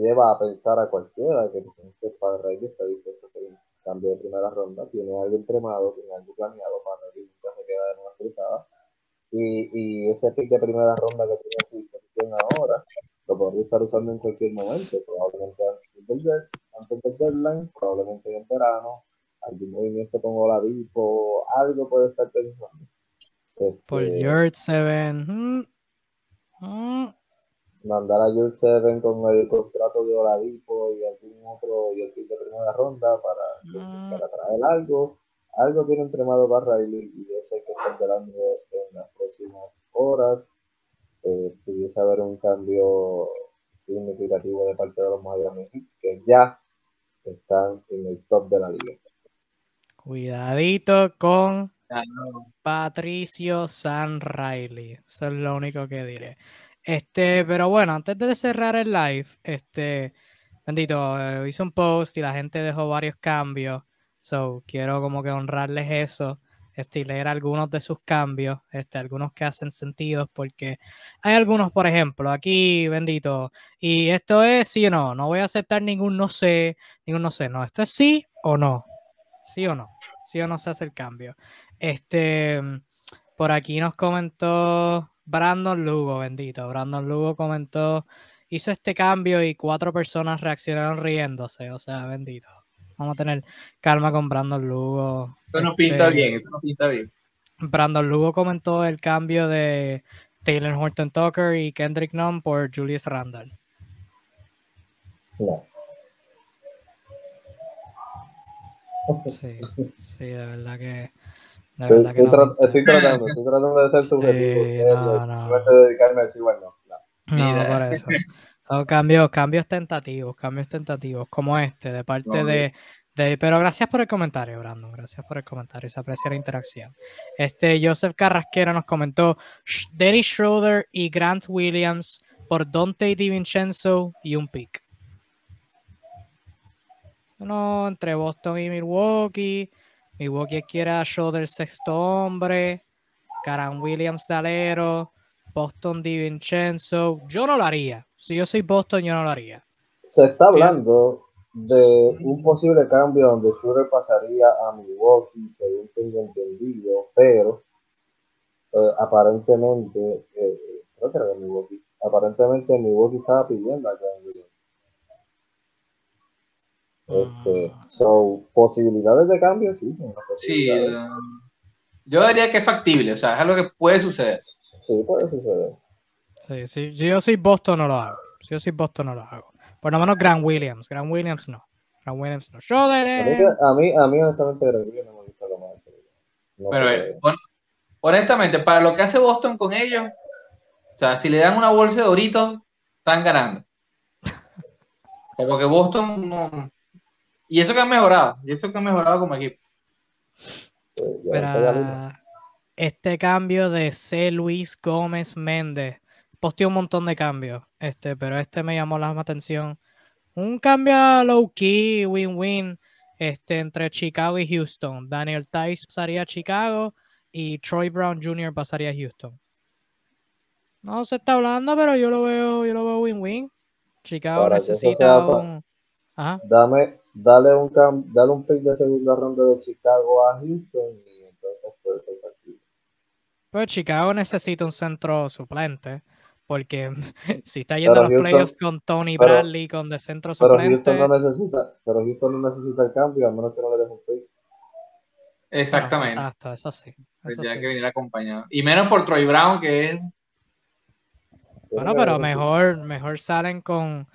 Lleva a pensar a cualquiera que piense Pat Riley está dispuesto a hacer un cambio de primera ronda, tiene algo entrenado, tiene algo planeado, Pat Riley nunca se queda en una cruzada. Y, y ese pick de primera ronda que tiene a su disposición ahora, lo podría estar usando en cualquier momento, probablemente antes del, antes del deadline, probablemente en verano, algún movimiento con Oladipo, algo puede estar pensando. Por este, Yurt 7. Mm, mm. Mandar a Yurt 7 con el contrato de Oladipo y algún otro y el kit de primera ronda para, mm. para traer algo. Algo tiene entrenado para Riley y eso hay que estar esperando en las próximas horas. Eh, pudiese haber un cambio significativo de parte de los Miami Heat que ya están en el top de la liga. Cuidadito con Patricio San Riley. Eso es lo único que diré. Este, pero bueno, antes de cerrar el live, este, bendito, eh, hice un post y la gente dejó varios cambios. So, quiero como que honrarles eso. Este, y leer algunos de sus cambios, este, algunos que hacen sentido, porque hay algunos, por ejemplo, aquí, bendito, y esto es sí o no, no voy a aceptar ningún no sé, ningún no sé, no, esto es sí o no. ¿Sí o no? ¿Sí o no se hace el cambio? Este, por aquí nos comentó Brandon Lugo, bendito. Brandon Lugo comentó, hizo este cambio y cuatro personas reaccionaron riéndose. O sea, bendito. Vamos a tener calma con Brandon Lugo. Esto no pinta este, bien, esto no pinta bien. Brandon Lugo comentó el cambio de Taylor Horton Tucker y Kendrick Nunn por Julius Randall. Sí, sí, de verdad que. De verdad que estoy, tratando, estoy tratando de ser *laughs* subjetivo. Sí, no, no. dedicarme a decir, bueno, No, Mira. por eso. Son cambios, cambios tentativos, cambios tentativos, como este, de parte No, de, de- Pero gracias por el comentario, Brandon. Gracias por el comentario. Se aprecia la interacción. Este Joseph Carrasquera nos comentó "Sh- Dennis Schroeder y Grant Williams por Dante DiVincenzo y un pick. No, entre Boston y Milwaukee. Milwaukee quiere a Schroeder sexto hombre. Karan Williams de alero. Boston DiVincenzo. Yo no lo haría. Si yo soy Boston, yo no lo haría. Se está hablando de un posible cambio donde Schroeder pasaría a Milwaukee, según tengo entendido, pero eh, aparentemente, eh, creo que era de Milwaukee, aparentemente Milwaukee estaba pidiendo a Grant Williams. Este, Mm. so, posibilidades de cambio, sí, sí, eh, yo diría que es factible, o sea, es algo que puede suceder. sí, puede suceder. Sí, sí, si yo soy Boston, no lo hago. Si yo soy Boston, no lo hago. Por lo menos Grant Williams. Grant Williams no. Grant Williams no. Mí, eh, a mí, a mí honestamente, Grant Williams no me gusta lo más. No Pero eh, hon- honestamente, para lo que hace Boston con ellos, o sea, si le dan una bolsa de Doritos, están ganando. *laughs* O sea, porque Boston no... Y eso que han mejorado, y eso que han mejorado como equipo. Pero, a línea. este cambio de C. Luis Gómez Méndez. Posteó un montón de cambios, este, pero este me llamó la atención. Un cambio low key, win-win, este, entre Chicago y Houston. Daniel Tice pasaría a Chicago y Troy Brown Jr. pasaría a Houston. No se está hablando, pero yo lo veo, yo lo veo win-win. Chicago necesita un. Ajá. Dame, dale un cam- dale un pick de segunda ronda de Chicago a Houston y entonces puede ser factible. Pues Chicago necesita un centro suplente, porque *laughs* si está yendo Pero a los Houston- playoffs con Tony pero- Bradley con de centro Pero suplente, Houston no necesita, pero Houston no necesita el cambio, a menos que no le deje un pick. bueno, Exactamente. exacto, eso sí. eso Tendría sí. que venir acompañado. Y menos por Troy Brown, que es... Bueno, pero mejor, mejor salen con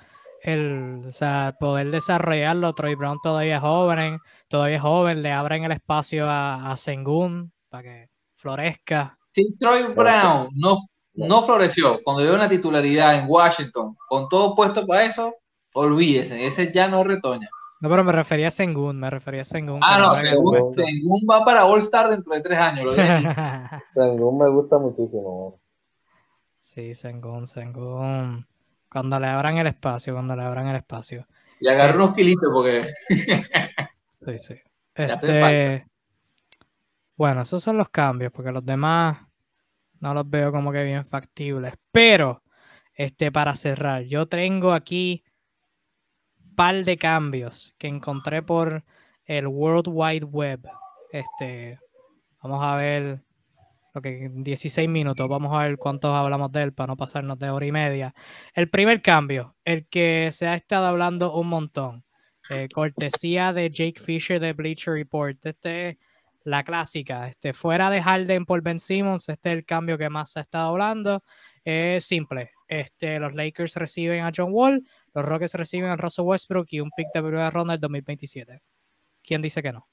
el, o sea, poder desarrollarlo. Troy Brown todavía es joven, todavía es joven, le abren el espacio a, a Sengun para que florezca. Si Troy Brown no, no floreció cuando dio una titularidad en Washington, con todo puesto para eso, olvídese, ese ya no retoña. No, pero me refería a Sengun, me refería a Sengun. Ah, no, puesto. según va para All Star dentro de tres años. *laughs* Sengun me gusta muchísimo. Sí, Sengun, Sengun. Cuando le abran el espacio, cuando le abran el espacio. Y agarré unos kilitos porque *laughs* Sí, sí. Este, bueno, esos son los cambios, porque los demás no los veo como que bien factibles. Pero, este, para cerrar, yo tengo aquí par de cambios que encontré por el World Wide Web. Este, vamos a ver en 16 minutos, vamos a ver cuántos hablamos de él para no pasarnos de hora y media. El primer cambio, el que se ha estado hablando un montón, eh, cortesía de Jake Fisher de Bleacher Report. Este es la clásica, este, fuera de Harden por Ben Simmons, este es el cambio que más se ha estado hablando. Es simple, este, los Lakers reciben a John Wall, los Rockets reciben a Russell Westbrook y un pick de primera ronda del 2027. ¿Quién dice que no?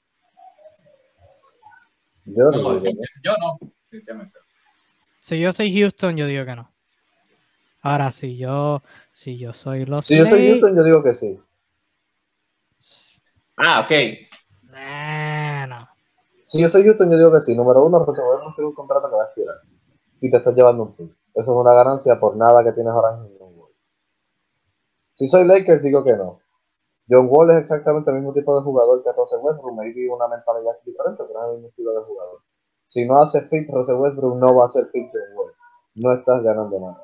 Yo no. yo no. Definitivamente. Si yo soy Houston, yo digo que no. Ahora, si yo, si yo soy los Si yo soy Houston, yo digo que sí. Ah, ok. Nah, no. Si yo soy Houston, yo digo que sí. Número uno, Russell Westbrook tiene un contrato que va a expirar. Y te estás llevando un pick. Eso es una ganancia por nada que tienes ahora en John Wall. Si soy Lakers, digo que no. John Wall es exactamente el mismo tipo de jugador que Russell Westbrook. Maybe una mentalidad diferente, pero es el mismo estilo de jugador. Si no haces pick, Russell Westbrook no va a hacer pick John Wall. No estás ganando nada.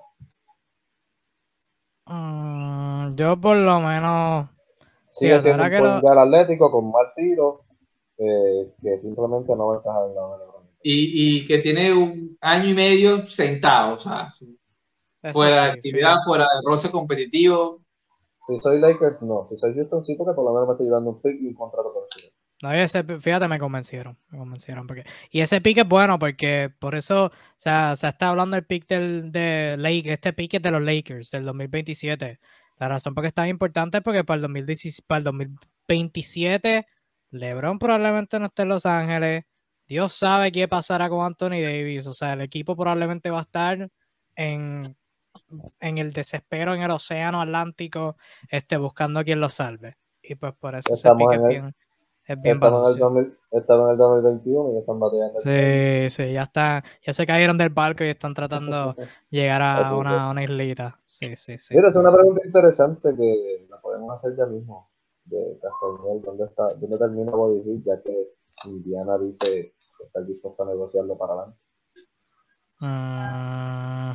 Mm, yo por lo menos Sigue siendo un que atlético con mal tiro, eh, que simplemente no va a LeBron. Y, y que tiene un año y medio sentado, o sea, eso fuera de sí, actividad, fuera de roce competitivo. Si soy Lakers, no. Si soy Houston, sí, porque por lo menos me estoy llevando un pick y un contrato por encima. No, ese, fíjate, me convencieron, me convencieron. Porque, y ese pick es bueno porque por eso, o sea, se está hablando del pick del, de Lake, este pick es de los Lakers del 2027. La razón por qué es tan importante es porque para el, 2017 para el 2027 LeBron probablemente no esté en Los Ángeles. Dios sabe qué pasará con Anthony Davis. O sea, el equipo probablemente va a estar en en el desespero en el océano Atlántico, este, buscando a quien lo salve. Y pues por eso ese en es el- bien, es bien Estamos en, el balanceado. 2000 estamos en el 2021 y están batallando. Sí, sí, ya está, ya se cayeron del barco y están tratando de *laughs* llegar a una, una islita. Sí, sí, sí. Mira, es una pregunta interesante que la podemos hacer ya mismo. De Castañel, ¿dónde, está, ¿dónde termina Body Heat? Ya que Indiana dice que está dispuesto a negociarlo para adelante. Mm.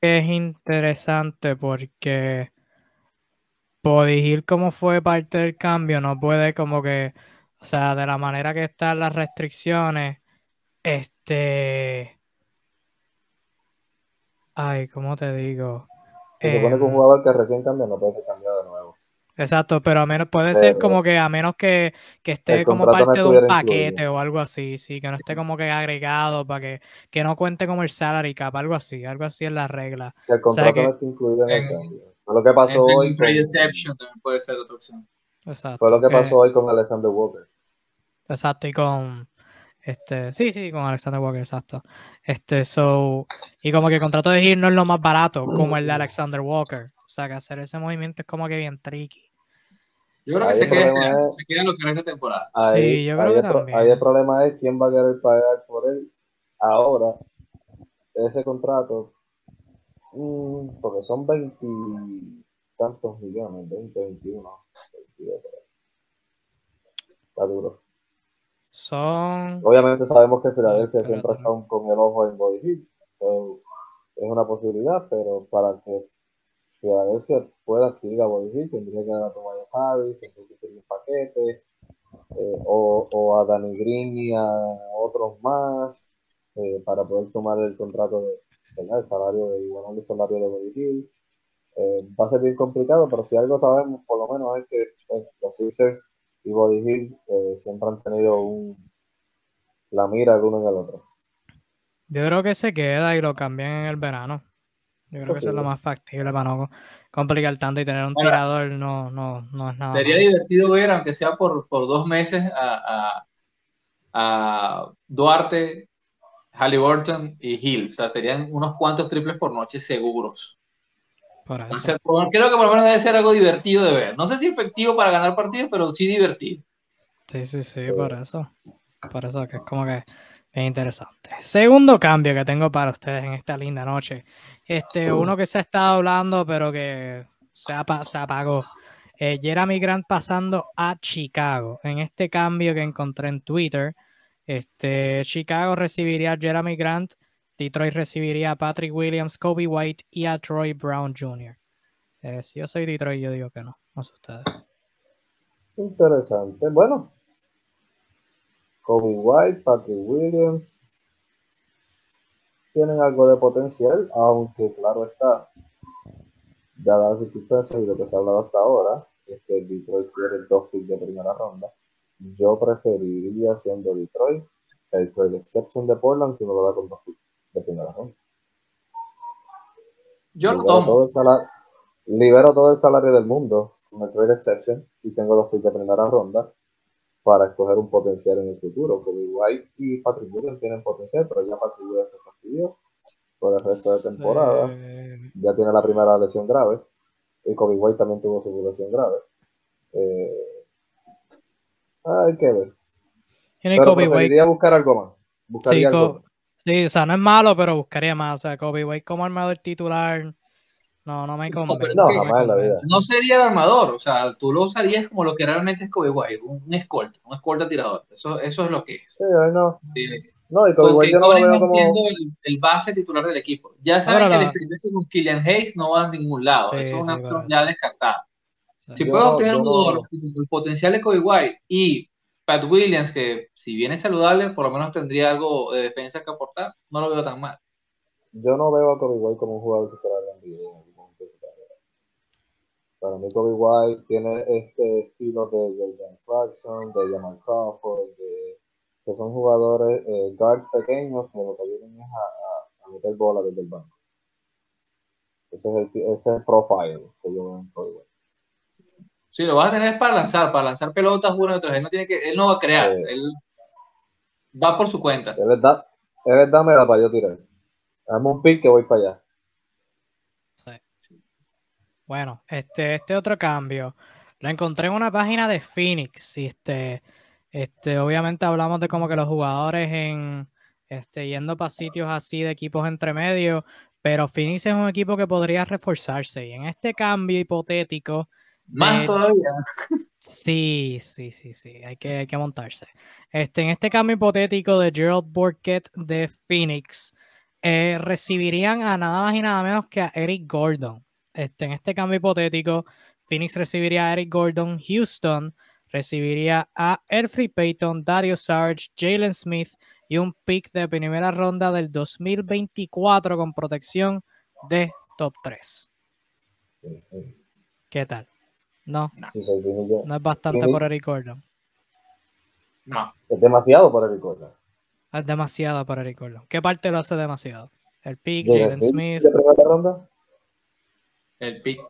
Es interesante porque Body Hill como fue parte del cambio no puede como que, o sea, de la manera que están las restricciones, este, ay, ¿cómo te digo? Se supone que un Em, jugador que recién cambia no puede ser cambiado de nuevo. Exacto, pero a menos puede ser como que a menos que, que esté como no parte de un paquete incluido. o algo así, sí, que no esté como que agregado para que, que no cuente como el salary cap, algo así, algo así es la regla. Que el contrato que- no está incluido en el cambio. Fue lo que pasó Este, hoy también puede ser otra opción. Exacto. fue lo que que- pasó hoy con Alexander Walker. Exacto, y con este, sí, sí, con Alexander Walker, exacto. Este, so, y como que el contrato de Hill no es lo más barato como el de Alexander Walker. O sea que hacer ese movimiento es como que bien tricky. Yo creo que se queda, es- se queda lo que resta temporada. Ahí, Sí, yo creo ahí que el también. ahí el problema es quién va a querer pagar por él ahora ese contrato. Mm, porque son 20 y tantos millones, 20, 21. 22, por ahí. Está duro. Son Obviamente sabemos que Filadelfia siempre está con el ojo en Body Hill. So, es una posibilidad, pero para que Filadelfia pueda adquirir a Body Hill tendría que dar a Tobias Harris, tendría que un paquete, eh, o, o a Danny Green y a otros más eh, para poder sumar el contrato de ¿verdad? el salario de igualar el salario de Body Hill. Eh, va a ser bien complicado, pero si algo sabemos por lo menos es que pues, los Sixers y Body Hill eh, siempre han tenido un, la mira el uno en el otro. Yo creo que se queda y lo cambian en el verano. Yo creo que eso es lo más factible para no complicar tanto y tener un Ahora, tirador no, no, no es nada Sería divertido ver, aunque sea por, por dos meses, a, a, a Duarte, Halliburton y Hill. O sea, serían unos cuantos triples por noche seguros. Por Va a eso. creo que por lo menos debe ser algo divertido de ver. No sé si efectivo para ganar partidos, pero sí divertido. Sí, sí, sí, por eso. Por eso que es como que es interesante. Segundo cambio que tengo para ustedes en esta linda noche. Este, uno que se ha estado hablando, pero que se, apa- se apagó. Eh, Jeremy Grant pasando a Chicago. En este cambio que encontré en Twitter, este, Chicago recibiría a Jeremy Grant, Detroit recibiría a Patrick Williams, Kobe White y a Troy Brown Jr. Eh, si yo soy Detroit, yo digo que no. No sé ustedes. Interesante. Bueno, Kobe White, Patrick Williams tienen algo de potencial, aunque claro está, dadas las circunstancias y lo que se ha hablado hasta ahora, es que Detroit quiere dos picks de primera ronda. Yo preferiría, siendo Detroit, el trade exception de Portland si me lo da con dos de primera ronda. Yo lo libero, todo el salario, libero todo el salario del mundo con el trade exception y tengo dos picks de primera ronda para escoger un potencial en el futuro. Kobe White y Patrick Williams tienen potencial, pero ya Patrick Williams se fastidió por el resto de temporada. Sí. Ya tiene la primera lesión grave y Kobe White también tuvo su lesión grave. Eh, hay que ver. Tiene Pero Kobe White buscar algo más. Sí, algo sí, o sea, no es malo, pero buscaría más. O sea, Kobe White como armador titular, no, no me convence. No, no me jamás en la vida. convence. No sería el armador, o sea, tú lo usarías como lo que realmente es Kobe White, un, un escolta, un escolta tirador. Eso, eso es lo que es. Sí, no. Sí. No, y Kobe White yo no lo veo como... siendo el, el base titular del equipo. Ya saben Ahora que el experimento con Killian Hayes no va a ningún lado. Sí, eso es una sí, opción ya descartada. Si Yo puedes obtener yo un jugador con el potencial de Kobe White y Pat Williams, que si viene saludable, por lo menos tendría algo de defensa que aportar, no lo veo tan mal. Yo no veo a Kobe White como un jugador titular de NBA en algún momento de su carrera. Para mí Kobe White tiene este estilo de Jordan Clarkson, de Jamal Crawford, de- que son jugadores eh, guard pequeños que lo que vienen es a, a- a meter bola desde el banco. Ese es el, ese es el profile que yo veo en Kobe White. Si lo vas a tener es para lanzar, para lanzar pelotas una y otra vez. Él no, tiene que, él no va a crear, Sí. él va por su cuenta. Es verdad, es verdad, me da para yo tirar. Dame un pick que voy para allá. Sí. Bueno, este, este otro cambio lo encontré en una página de Phoenix. Y este, este, obviamente hablamos de como que los jugadores en este, yendo para sitios así de equipos entre medio, pero Phoenix es un equipo que podría reforzarse. Y en este cambio hipotético. Más de- todavía. Sí, sí, sí, sí, hay que, hay que montarse. Este, en este cambio hipotético de Gerald Borket de Phoenix, eh, recibirían a nada más y nada menos que a Eric Gordon. Este, en este cambio hipotético, Phoenix recibiría a Eric Gordon, Houston recibiría a Elfrey Payton, Dario Sarge, Jalen Smith y un pick de primera ronda del 2024 con protección de top 3. Sí, sí. ¿Qué tal? No, no es bastante por Eric Gordon. No. Es demasiado para el Gordon. Es demasiado para Eric Gordon. ¿Qué parte lo hace demasiado? El pick, Jalen Smith. de primera ronda. El pick.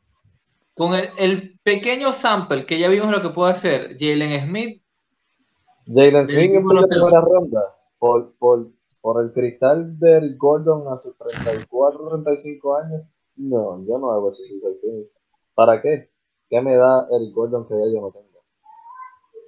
Con el, el pequeño sample que ya vimos lo que puede hacer Jalen Smith, Jalen Smith en se primera ronda. Por, por, por el cristal del Gordon a sus 34, 35 años. No, yo no hago eso. ¿Para qué? ¿Qué me da el Gordon que ya yo no tengo?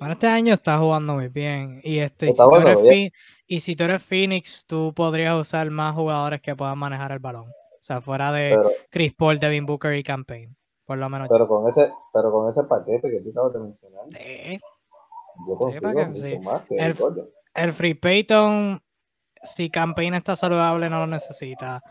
Bueno, este año está jugando muy bien. Y, este, si tú eres y si tú eres Phoenix, tú podrías usar más jugadores que puedan manejar el balón. O sea, fuera de Pero, Chris Paul, Devin Booker y Campaign. Por lo menos. pero con ese, pero con ese paquete que tú acabas de mencionar, Sí. yo consigo para que- mucho sí. más que El- el Gordon. El Free Payton, si Campaign está saludable, no lo necesita.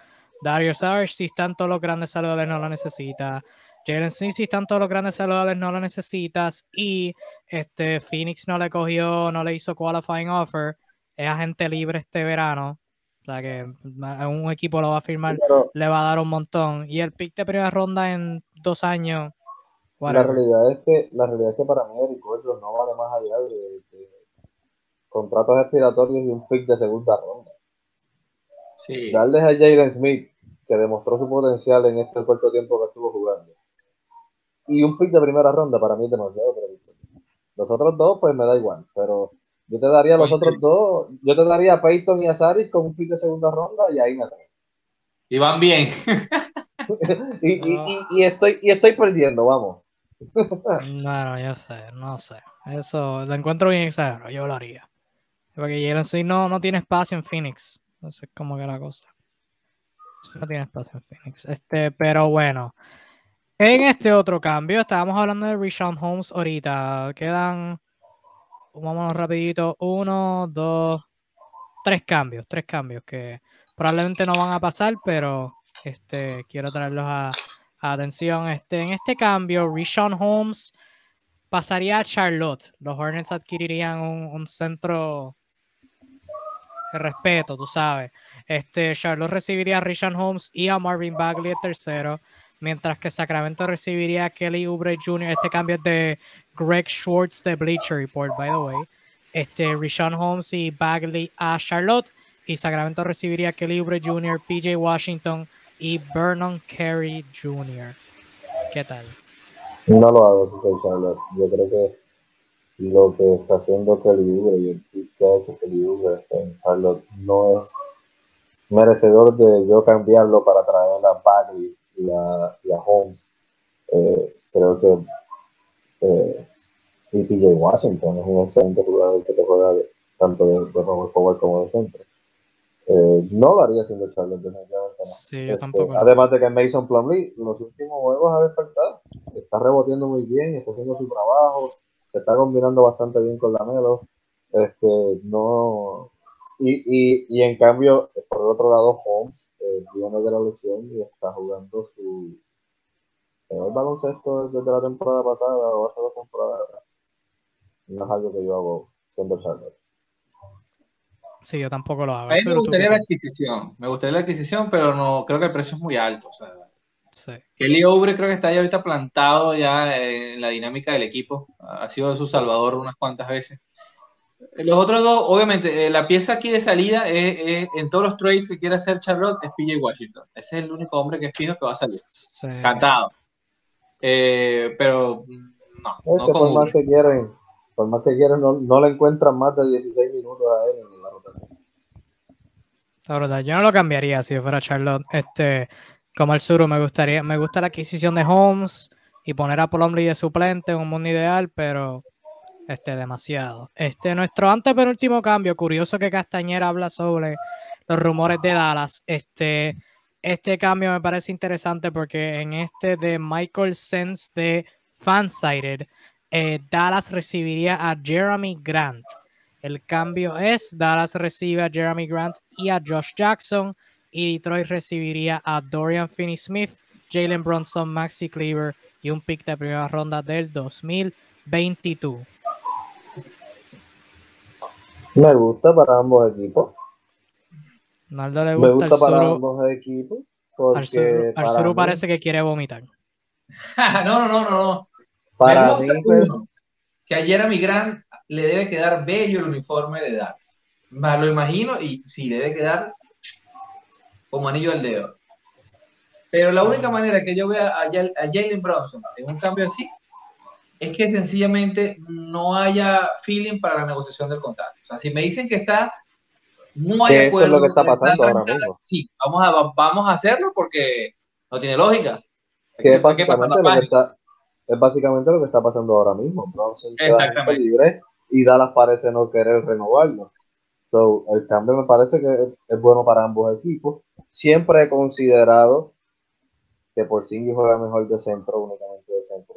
Dario Saric, si están todos los grandes saludables, no lo necesita. Jalen Smith, si están todos los grandes saludables, no lo necesitas. Y este Phoenix no le cogió, no le hizo qualifying offer. Es agente libre este verano. O sea que a un equipo lo va a firmar, Pero le va a dar un montón. Y el pick de primera ronda en dos años. la realidad es que la realidad es que para mí Eric Gordon no vale más allá de, de contratos expiratorios y un pick de segunda ronda. sí. Darles a Jalen Smith, que demostró su potencial en este corto tiempo que estuvo jugando. Y un pick de primera ronda para mí es demasiado Gordon. Los otros dos, pues me da igual, pero yo te daría los Pues otros sí. dos, yo te daría a Peyton y a Saris con un pick de segunda ronda y ahí me atrevo. Y van bien. *laughs* y, y, y, y estoy, y estoy perdiendo, vamos. No, no, yo sé, no sé. Eso lo encuentro bien exagerado, yo lo haría. Porque Jalen Smith no, no tiene espacio en Phoenix. Entonces, como que la cosa. No tiene espacio en Phoenix. Este, pero bueno. En este otro cambio, estábamos hablando de Rishon Holmes ahorita. Quedan, vámonos rapidito, uno, dos, tres cambios, tres cambios que probablemente no van a pasar, pero este, quiero traerlos a, atención. Este, en este cambio, Rishon Holmes pasaría a Charlotte. Los Hornets adquirirían un, centro de respeto, tú sabes. Este, Charlotte recibiría a Rishon Holmes y a Marvin Bagley el tercero, mientras que Sacramento recibiría a Kelly Oubre Jr. Este cambio es de Greg Schwartz de Bleacher Report, by the way. Este, Rishon Holmes y Bagley a Charlotte y Sacramento recibiría a Kelly Oubre Jr., PJ Washington y Vernon Carey Jr. ¿Qué tal? No lo hago Charlotte. Yo creo que lo que está haciendo Kelly Oubre y el que ha hecho Kelly Oubre en Charlotte no es merecedor de yo cambiarlo para traer a Bagley y a, y a Holmes. Eh, creo que eh, y PJ Washington es un excelente jugador que te juega de- tanto de, de power como de centro. Eh, no lo haría siendo Charlotte, definitivamente no. Sí, yo Este, tampoco. Además de que Mason Plumlee, los últimos juegos ha despertado. Está reboteando muy bien, está haciendo su trabajo, se está combinando bastante bien con la Melo. Este, no. Y, y, y en cambio, por el otro lado, Holmes eh, viene de la lesión y está jugando su peor baloncesto desde la temporada pasada o hace dos temporadas. No es algo que yo hago siendo Charlotte. Sí, yo tampoco lo hago. A mí me gustaría la adquisición. Me gustaría la adquisición, pero no creo que el precio es muy alto. O sea, Sí. Kelly Oubre creo que está ya ahorita plantado ya en la dinámica del equipo. Ha sido su salvador unas cuantas veces. Los otros dos, obviamente, eh, la pieza aquí de salida es, es- en todos los trades que quiere hacer Charlotte es PJ Washington. Ese es el único hombre que es fijo que va a salir. Sí. Encantado. Eh, pero no, por más que quieren, por más que quieren, no, no le encuentran más de 16 minutos a él en la rotación. La verdad, yo no lo cambiaría si fuera Charlotte. Este, como el Suru, me gustaría, me gusta la adquisición de Holmes y poner a Plumlee de suplente en un mundo ideal, pero este, demasiado. Este, nuestro antepenúltimo cambio, curioso que Castañera habla sobre los rumores de Dallas. Este, este cambio me parece interesante porque en este de Michael Sense de Fansided, eh, Dallas recibiría a Jeremy Grant. El cambio es Dallas recibe a Jeremy Grant y a Josh Jackson y Detroit recibiría a Dorian Finney-Smith, Jalen Bronson, Maxi Cleaver y un pick de primera ronda del 2022. Me gusta para ambos equipos. Naldo le Me gusta, gusta al para Zuru- ambos equipos. al Porque parece que quiere vomitar. *laughs* no, no, no, no, no. Para Me mí, gusta pues, uno, que a Jeremy Grant le debe quedar bello el uniforme de Dallas. Me lo imagino y sí, le debe quedar como anillo al dedo. Pero la única manera que yo vea a Jalen Bronson en un cambio así es que sencillamente no haya feeling para la negociación del contrato. O sea, si me dicen que está no hay Que eso es acuerdo, lo que está pasando ahora mismo. Sí, vamos a, vamos a hacerlo porque no tiene lógica. que es que básicamente la lo que está es básicamente lo que está pasando ahora mismo. Bronson Exactamente. libre y Dallas parece no querer renovarlo. So, el cambio me parece que es, es bueno para ambos equipos. Siempre he considerado que Porzingis juega mejor de centro, únicamente de centro,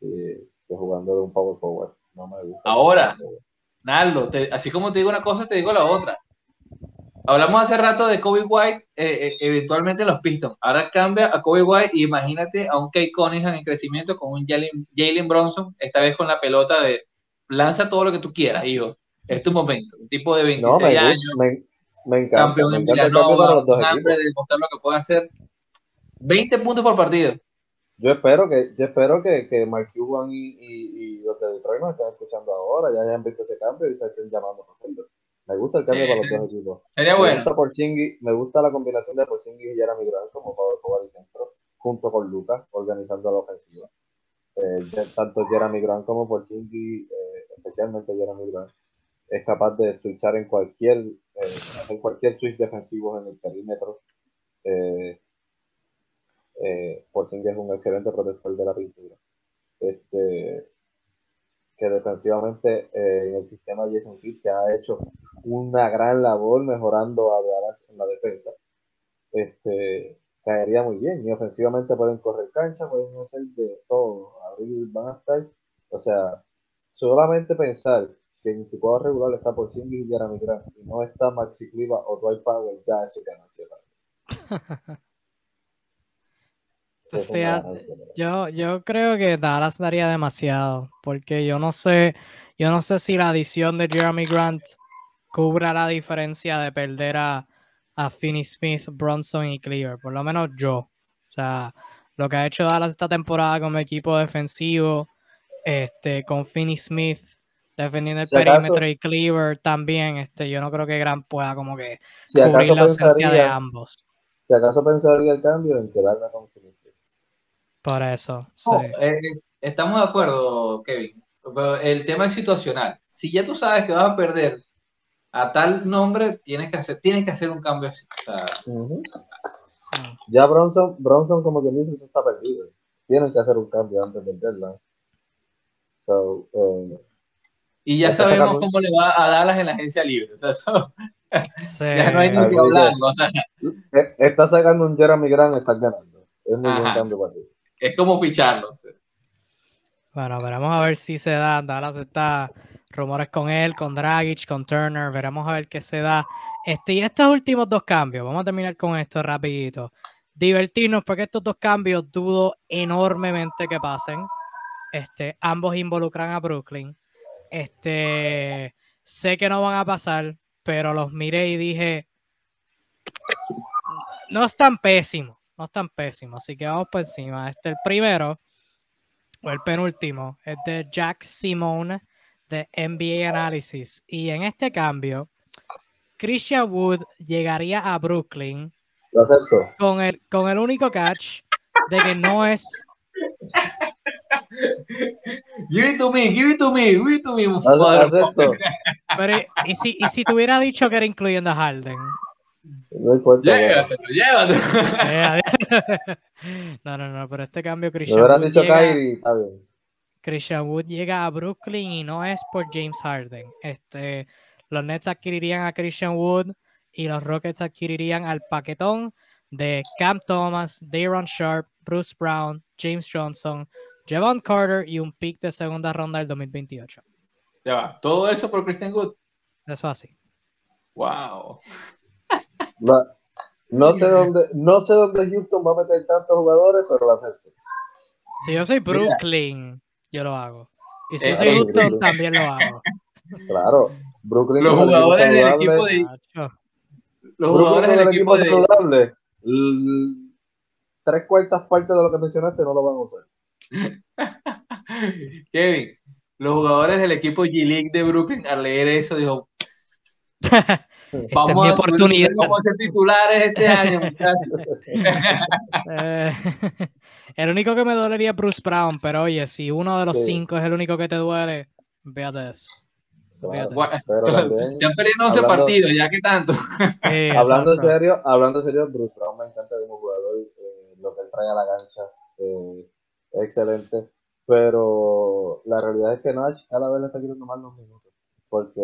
que, que jugando de un power forward. No me gusta. Ahora. Naldo, te- así como te digo una cosa, te digo la otra. Hablamos hace rato de Kobe White, eh, eh, eventualmente en los Pistons. Ahora cambia a Kobe White y imagínate a un Kate Cunningham en crecimiento con un Jalen, Jalen Bronson, esta vez con la pelota de lanza todo lo que tú quieras, hijo. Es tu momento. Un tipo de 26 No, me, años, me, me encanta. campeón en Villanova, un hambre de demostrar lo que puede hacer. 20 puntos por partido. Yo espero que, yo espero que, que Mark Cuban y, y, y los de Detroit nos estén escuchando ahora, ya hayan visto ese cambio y se estén llamando para hacerlo. Me gusta el cambio Sí, para los dos equipos. Sería Me bueno. gusta me gusta la combinación de Porzingis y Jeremy Grant como forward y centro, junto con Lucas, organizando la ofensiva. Eh, tanto Jeremy Grant como Porzingis, eh, especialmente Jeremy Grant, es capaz de switchar en cualquier, eh, hacer cualquier switch defensivo en el perímetro. Eh, eh, Porzingis es un excelente protector de la pintura. Este, que defensivamente eh, en el sistema Jason Kidd que ha hecho una gran labor mejorando a Dallas en la defensa. Este, caería muy bien. Y ofensivamente pueden correr cancha, pueden hacer de todo. Abrir, van a estar. O sea, solamente pensar que en tu cuadro regular está por Porzingis y Jeremy Grant y no está Maxi Cliva o Dwight Powell, ya eso es ganancia. para Pues Eso es una fíjate, ganancia para mí. Yo, yo creo que Dallas daría demasiado, porque yo no sé, yo no sé si la adición de Jeremy Grant cubra la diferencia de perder a, a Finney Smith, Bronson y Cleaver, por lo menos yo. O sea, lo que ha hecho Dallas esta temporada como equipo defensivo, este, con Finney Smith defendiendo el Si acaso- perímetro y Cleaver también, este, yo no creo que Grant pueda como que Si cubrir la ausencia de ambos. si acaso pensaría el cambio en quedarme con Finney. Por eso, sí. No, eh, estamos de acuerdo, Kevin. Pero el tema es situacional. Si ya tú sabes que vas a perder a tal nombre, tienes que hacer, tienes que hacer un cambio así. O sea, Ujú. Mm. Ya Bronson, Bronson, como quien dice, eso está perdido. Tienen que hacer un cambio antes del deadline. So, eh, y ya Está sabemos sacando- cómo le va a Dallas en la agencia libre. O sea, eso *laughs* Sí. ya no hay ni que Así que- hablar. O sea, eh, está sacando un Jeremy Grant, estás ganando. Es muy buen cambio para ti. Es como ficharlo. Bueno, veremos a ver si se da. Dallas está rumores con él, con Dragic, con Turner. Veremos a ver qué se da. Este, y estos últimos dos cambios, vamos a terminar con esto rapidito. Divertirnos porque estos dos cambios dudo enormemente que pasen. Este, ambos involucran a Brooklyn. Este, sé que no van a pasar, pero los miré y dije, no están pésimos, no están pésimos, así que vamos por encima. Este, el primero, o el penúltimo, es de Jack Simone de NBA Analysis. Y en este cambio, Christian Wood llegaría a Brooklyn Lo acepto. con el, con el único catch de que no es Give it to me, give it to me, give it to me. Lo motherfucker. acepto. pero y si, y si te hubiera dicho que era incluyendo a Harden No importa. Llévatelo, llévatelo. *laughs* *laughs* No, no, no, pero este cambio Christian Wood, dicho llega, Kyrie, está bien. Christian Wood llega a Brooklyn y no es por James Harden. Este, los Nets adquirirían a Christian Wood y los Rockets adquirirían al paquetón de Cam Thomas, Dayron Sharp, Bruce Brown, James Johnson, Javon Carter y un pick de segunda ronda del 2028. Ya va. Todo eso por Christian Wood. Eso así. Wow. No, no sé dónde, no sé dónde Houston va a meter tantos jugadores, pero lo acepto. Si yo soy Brooklyn, yo lo hago. Y si Eh, yo soy eh, Houston, también lo hago. *laughs* Claro. Brooklyn Los jugadores del equipo de. Los jugadores del el equipo de. saludable. Tres cuartas partes de lo que mencionaste no lo van a usar. *laughs* Kevin, los jugadores del equipo G-League de Brooklyn al leer eso dijo, *laughs* Esta es vamos mi a oportunidad. vamos a ser titulares este año, muchachos. Eh, *laughs* el único que me dolería es Bruce Brown, pero oye, si uno de los Sí. cinco es el único que te duele, véate eso. Claro, Fíjate. Pero también, Están perdiendo 11 Hablando- partidos, ya que tanto. Eh, *laughs* hablando en serio, hablando en serio, Bruce Brown me encanta como jugador, eh, lo que él trae a la cancha, eh, es excelente. Pero la realidad es que Nash cada vez le está quitando más los minutos, porque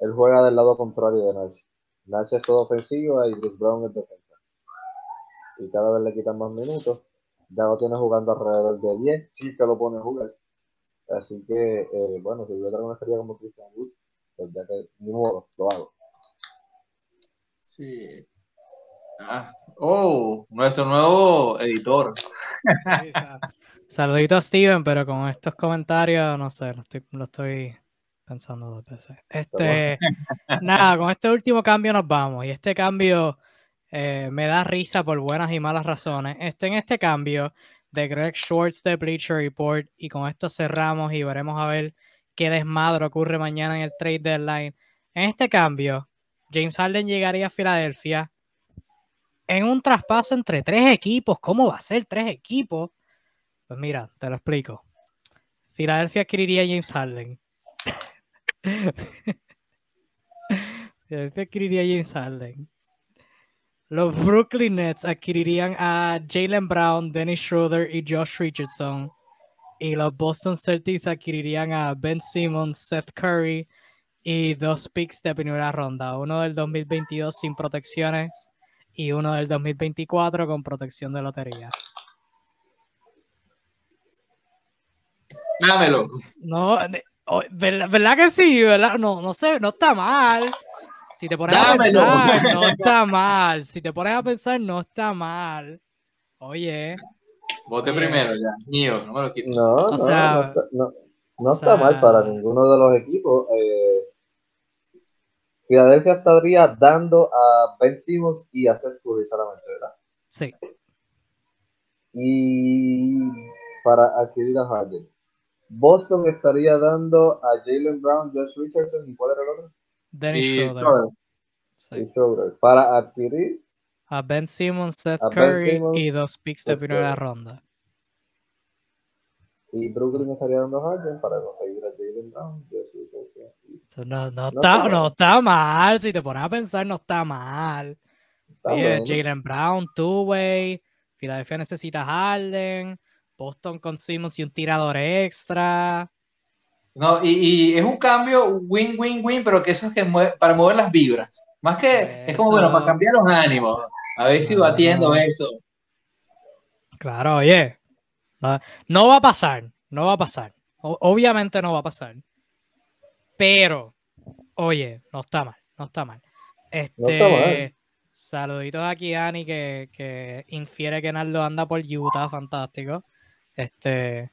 él juega del lado contrario de Nash. Nash es todo ofensiva y Bruce Brown es defensa. Y cada vez le quitan más minutos. Ya lo tiene jugando alrededor de 10, sí que lo pone a jugar. Así que, eh, bueno, si yo traigo una estrella como Christian Wood, pues ya que ni modo, lo hago. Sí. Ah, oh, nuestro nuevo editor. *laughs* Saludito a Steven, pero con estos comentarios, no sé, lo estoy, lo estoy pensando dos veces. Este, *laughs* nada, con este último cambio nos vamos. Y este cambio eh, me da risa por buenas y malas razones. Este, en este cambio de Greg Schwartz de Bleacher Report, y con esto cerramos y veremos a ver qué desmadre ocurre mañana en el trade deadline. En este cambio, James Harden llegaría a Filadelfia en un traspaso entre tres equipos. ¿Cómo va a ser tres equipos? Pues mira, te lo explico. Filadelfia adquiriría a James Harden. *laughs* Adquiriría James Harden. Los Brooklyn Nets adquirirían a Jalen Brown, Dennis Schroeder y Josh Richardson. Y los Boston Celtics adquirirían a Ben Simmons, Seth Curry y dos picks de primera ronda. Uno del 2022 sin protecciones y uno del 2024 con protección de lotería. Dámelo. No, de- o- ¿verdad, verdad que sí? ¿verdad? No, no sé, no está mal. Si te pones Dámelo. a pensar, no *laughs* está mal. Si te pones a pensar, no está mal. Oye, Vote Oye. primero ya. Mío, no me lo quito. No, O no, sea, no, está, no, no o está mal para ninguno de los equipos. Eh, Filadelfia estaría dando a Ben Simmons y a Seth Curry solamente, ¿verdad? sí. Y para adquirir a Harden. Boston estaría dando a Jalen Brown, Josh Richardson y ¿cuál era el otro? Dennis Schroeder. Sí. Para adquirir A Ben Simmons, Seth Ben Curry Simmons, y dos picks de primera Curry. ronda. y Brooklyn estaría dando a Harden para conseguir a Jalen Brown, No, no, No está, está no mal. está mal. Si te pones a pensar, no está mal. Está Oye. Jalen Brown, two-way. Filadelfia necesita Harden. Boston con Simmons y un tirador extra. No, y, y es un cambio win-win-win, pero que eso es que para mover las vibras. Más que es como, bueno, para cambiar los ánimos. A ver si batiendo esto. Claro, oye. No, va a pasar. No va a pasar. O- obviamente no va a pasar. Pero, oye, no está mal. No está mal. Este. está mal. Saluditos aquí Ani que, que infiere que Naldo anda por Utah. Fantástico. Este.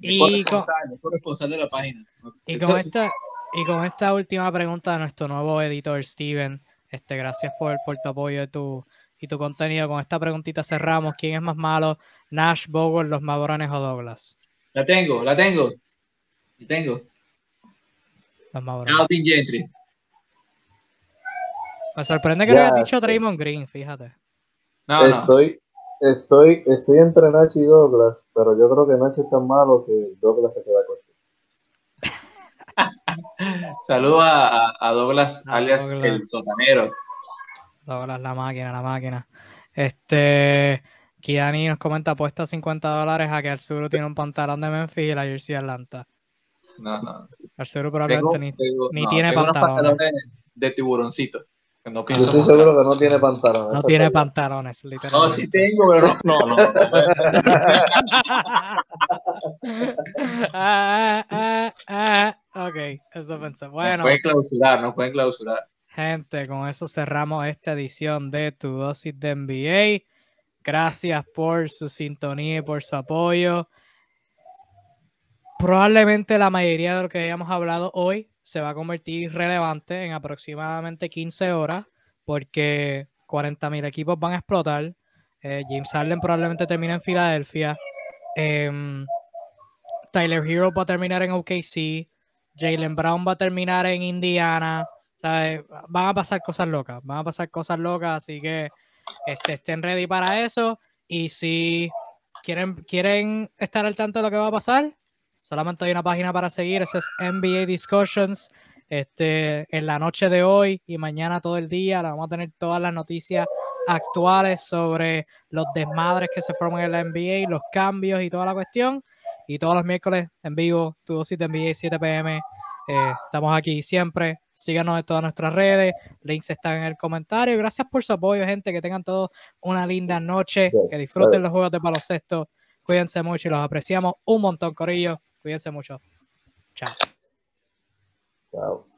Y con, Corresponsal, es corresponsal de la página. Y con esta, y con esta última pregunta de nuestro nuevo editor Steven, este, gracias por, por tu apoyo y tu, y tu contenido. Con esta preguntita cerramos. ¿Quién es más malo? Nash, Bogle, los Mabrones o Douglas? La tengo, la tengo. La tengo. Los Mabrones. Alvin Gentry. Me sorprende que no Ya hayas dicho. Draymond Green, fíjate. No, no. Estoy, estoy, entre Nash y Douglas, pero yo creo que Nash es tan malo que Douglas se queda corto. *laughs* Saludo a, a- Douglas, A alias Douglas. el sotanero. Douglas, la máquina, la máquina. Este, Kiani nos comenta, apuesta 50 dólares a que Arzuru tiene un pantalón de Memphis y la jersey de Atlanta. No, no. Arzuru probablemente ni, Tengo- ni no, tiene tengo unos pantalones. pantalones de tiburoncito. No Yo estoy seguro que no tiene pantalón. No tiene pantalones, No, literalmente. sí tengo, pero no, no. no. *laughs* ah, ah, ah, ah. Ok, eso pensé. Nos Bueno, pueden clausurar, no pueden clausurar. gente, con eso cerramos esta edición de Tu Dosis de NBA. Gracias por su sintonía y por su apoyo. Probablemente la mayoría de lo que hayamos hablado hoy se va a convertir relevante en aproximadamente 15 horas porque 40.000 equipos van a explotar. Eh, James Harden probablemente termina en Filadelfia. Em, Tyler Hero va a terminar en OKC. Jalen Brown va a terminar en Indiana. ¿sabes? Van a pasar cosas locas. Van a pasar cosas locas. Así que este, estén ready para eso. Y si quieren, quieren estar al tanto de lo que va a pasar, solamente hay una página para seguir. Esa es NBA Discussions. Este, en la noche de hoy y mañana todo el día vamos a tener todas las noticias actuales sobre los desmadres que se forman en la NBA, los cambios y toda la cuestión. Y todos los miércoles en vivo, tu dosis de NBA 7 pm. Eh, estamos aquí siempre. Síganos en todas nuestras redes. Links están en el comentario. Gracias por su apoyo, gente. Que tengan todos una linda noche. Que disfruten los juegos de baloncesto. Cuídense mucho y los apreciamos un montón, Corillo. Cuídense mucho. Chao. Chao.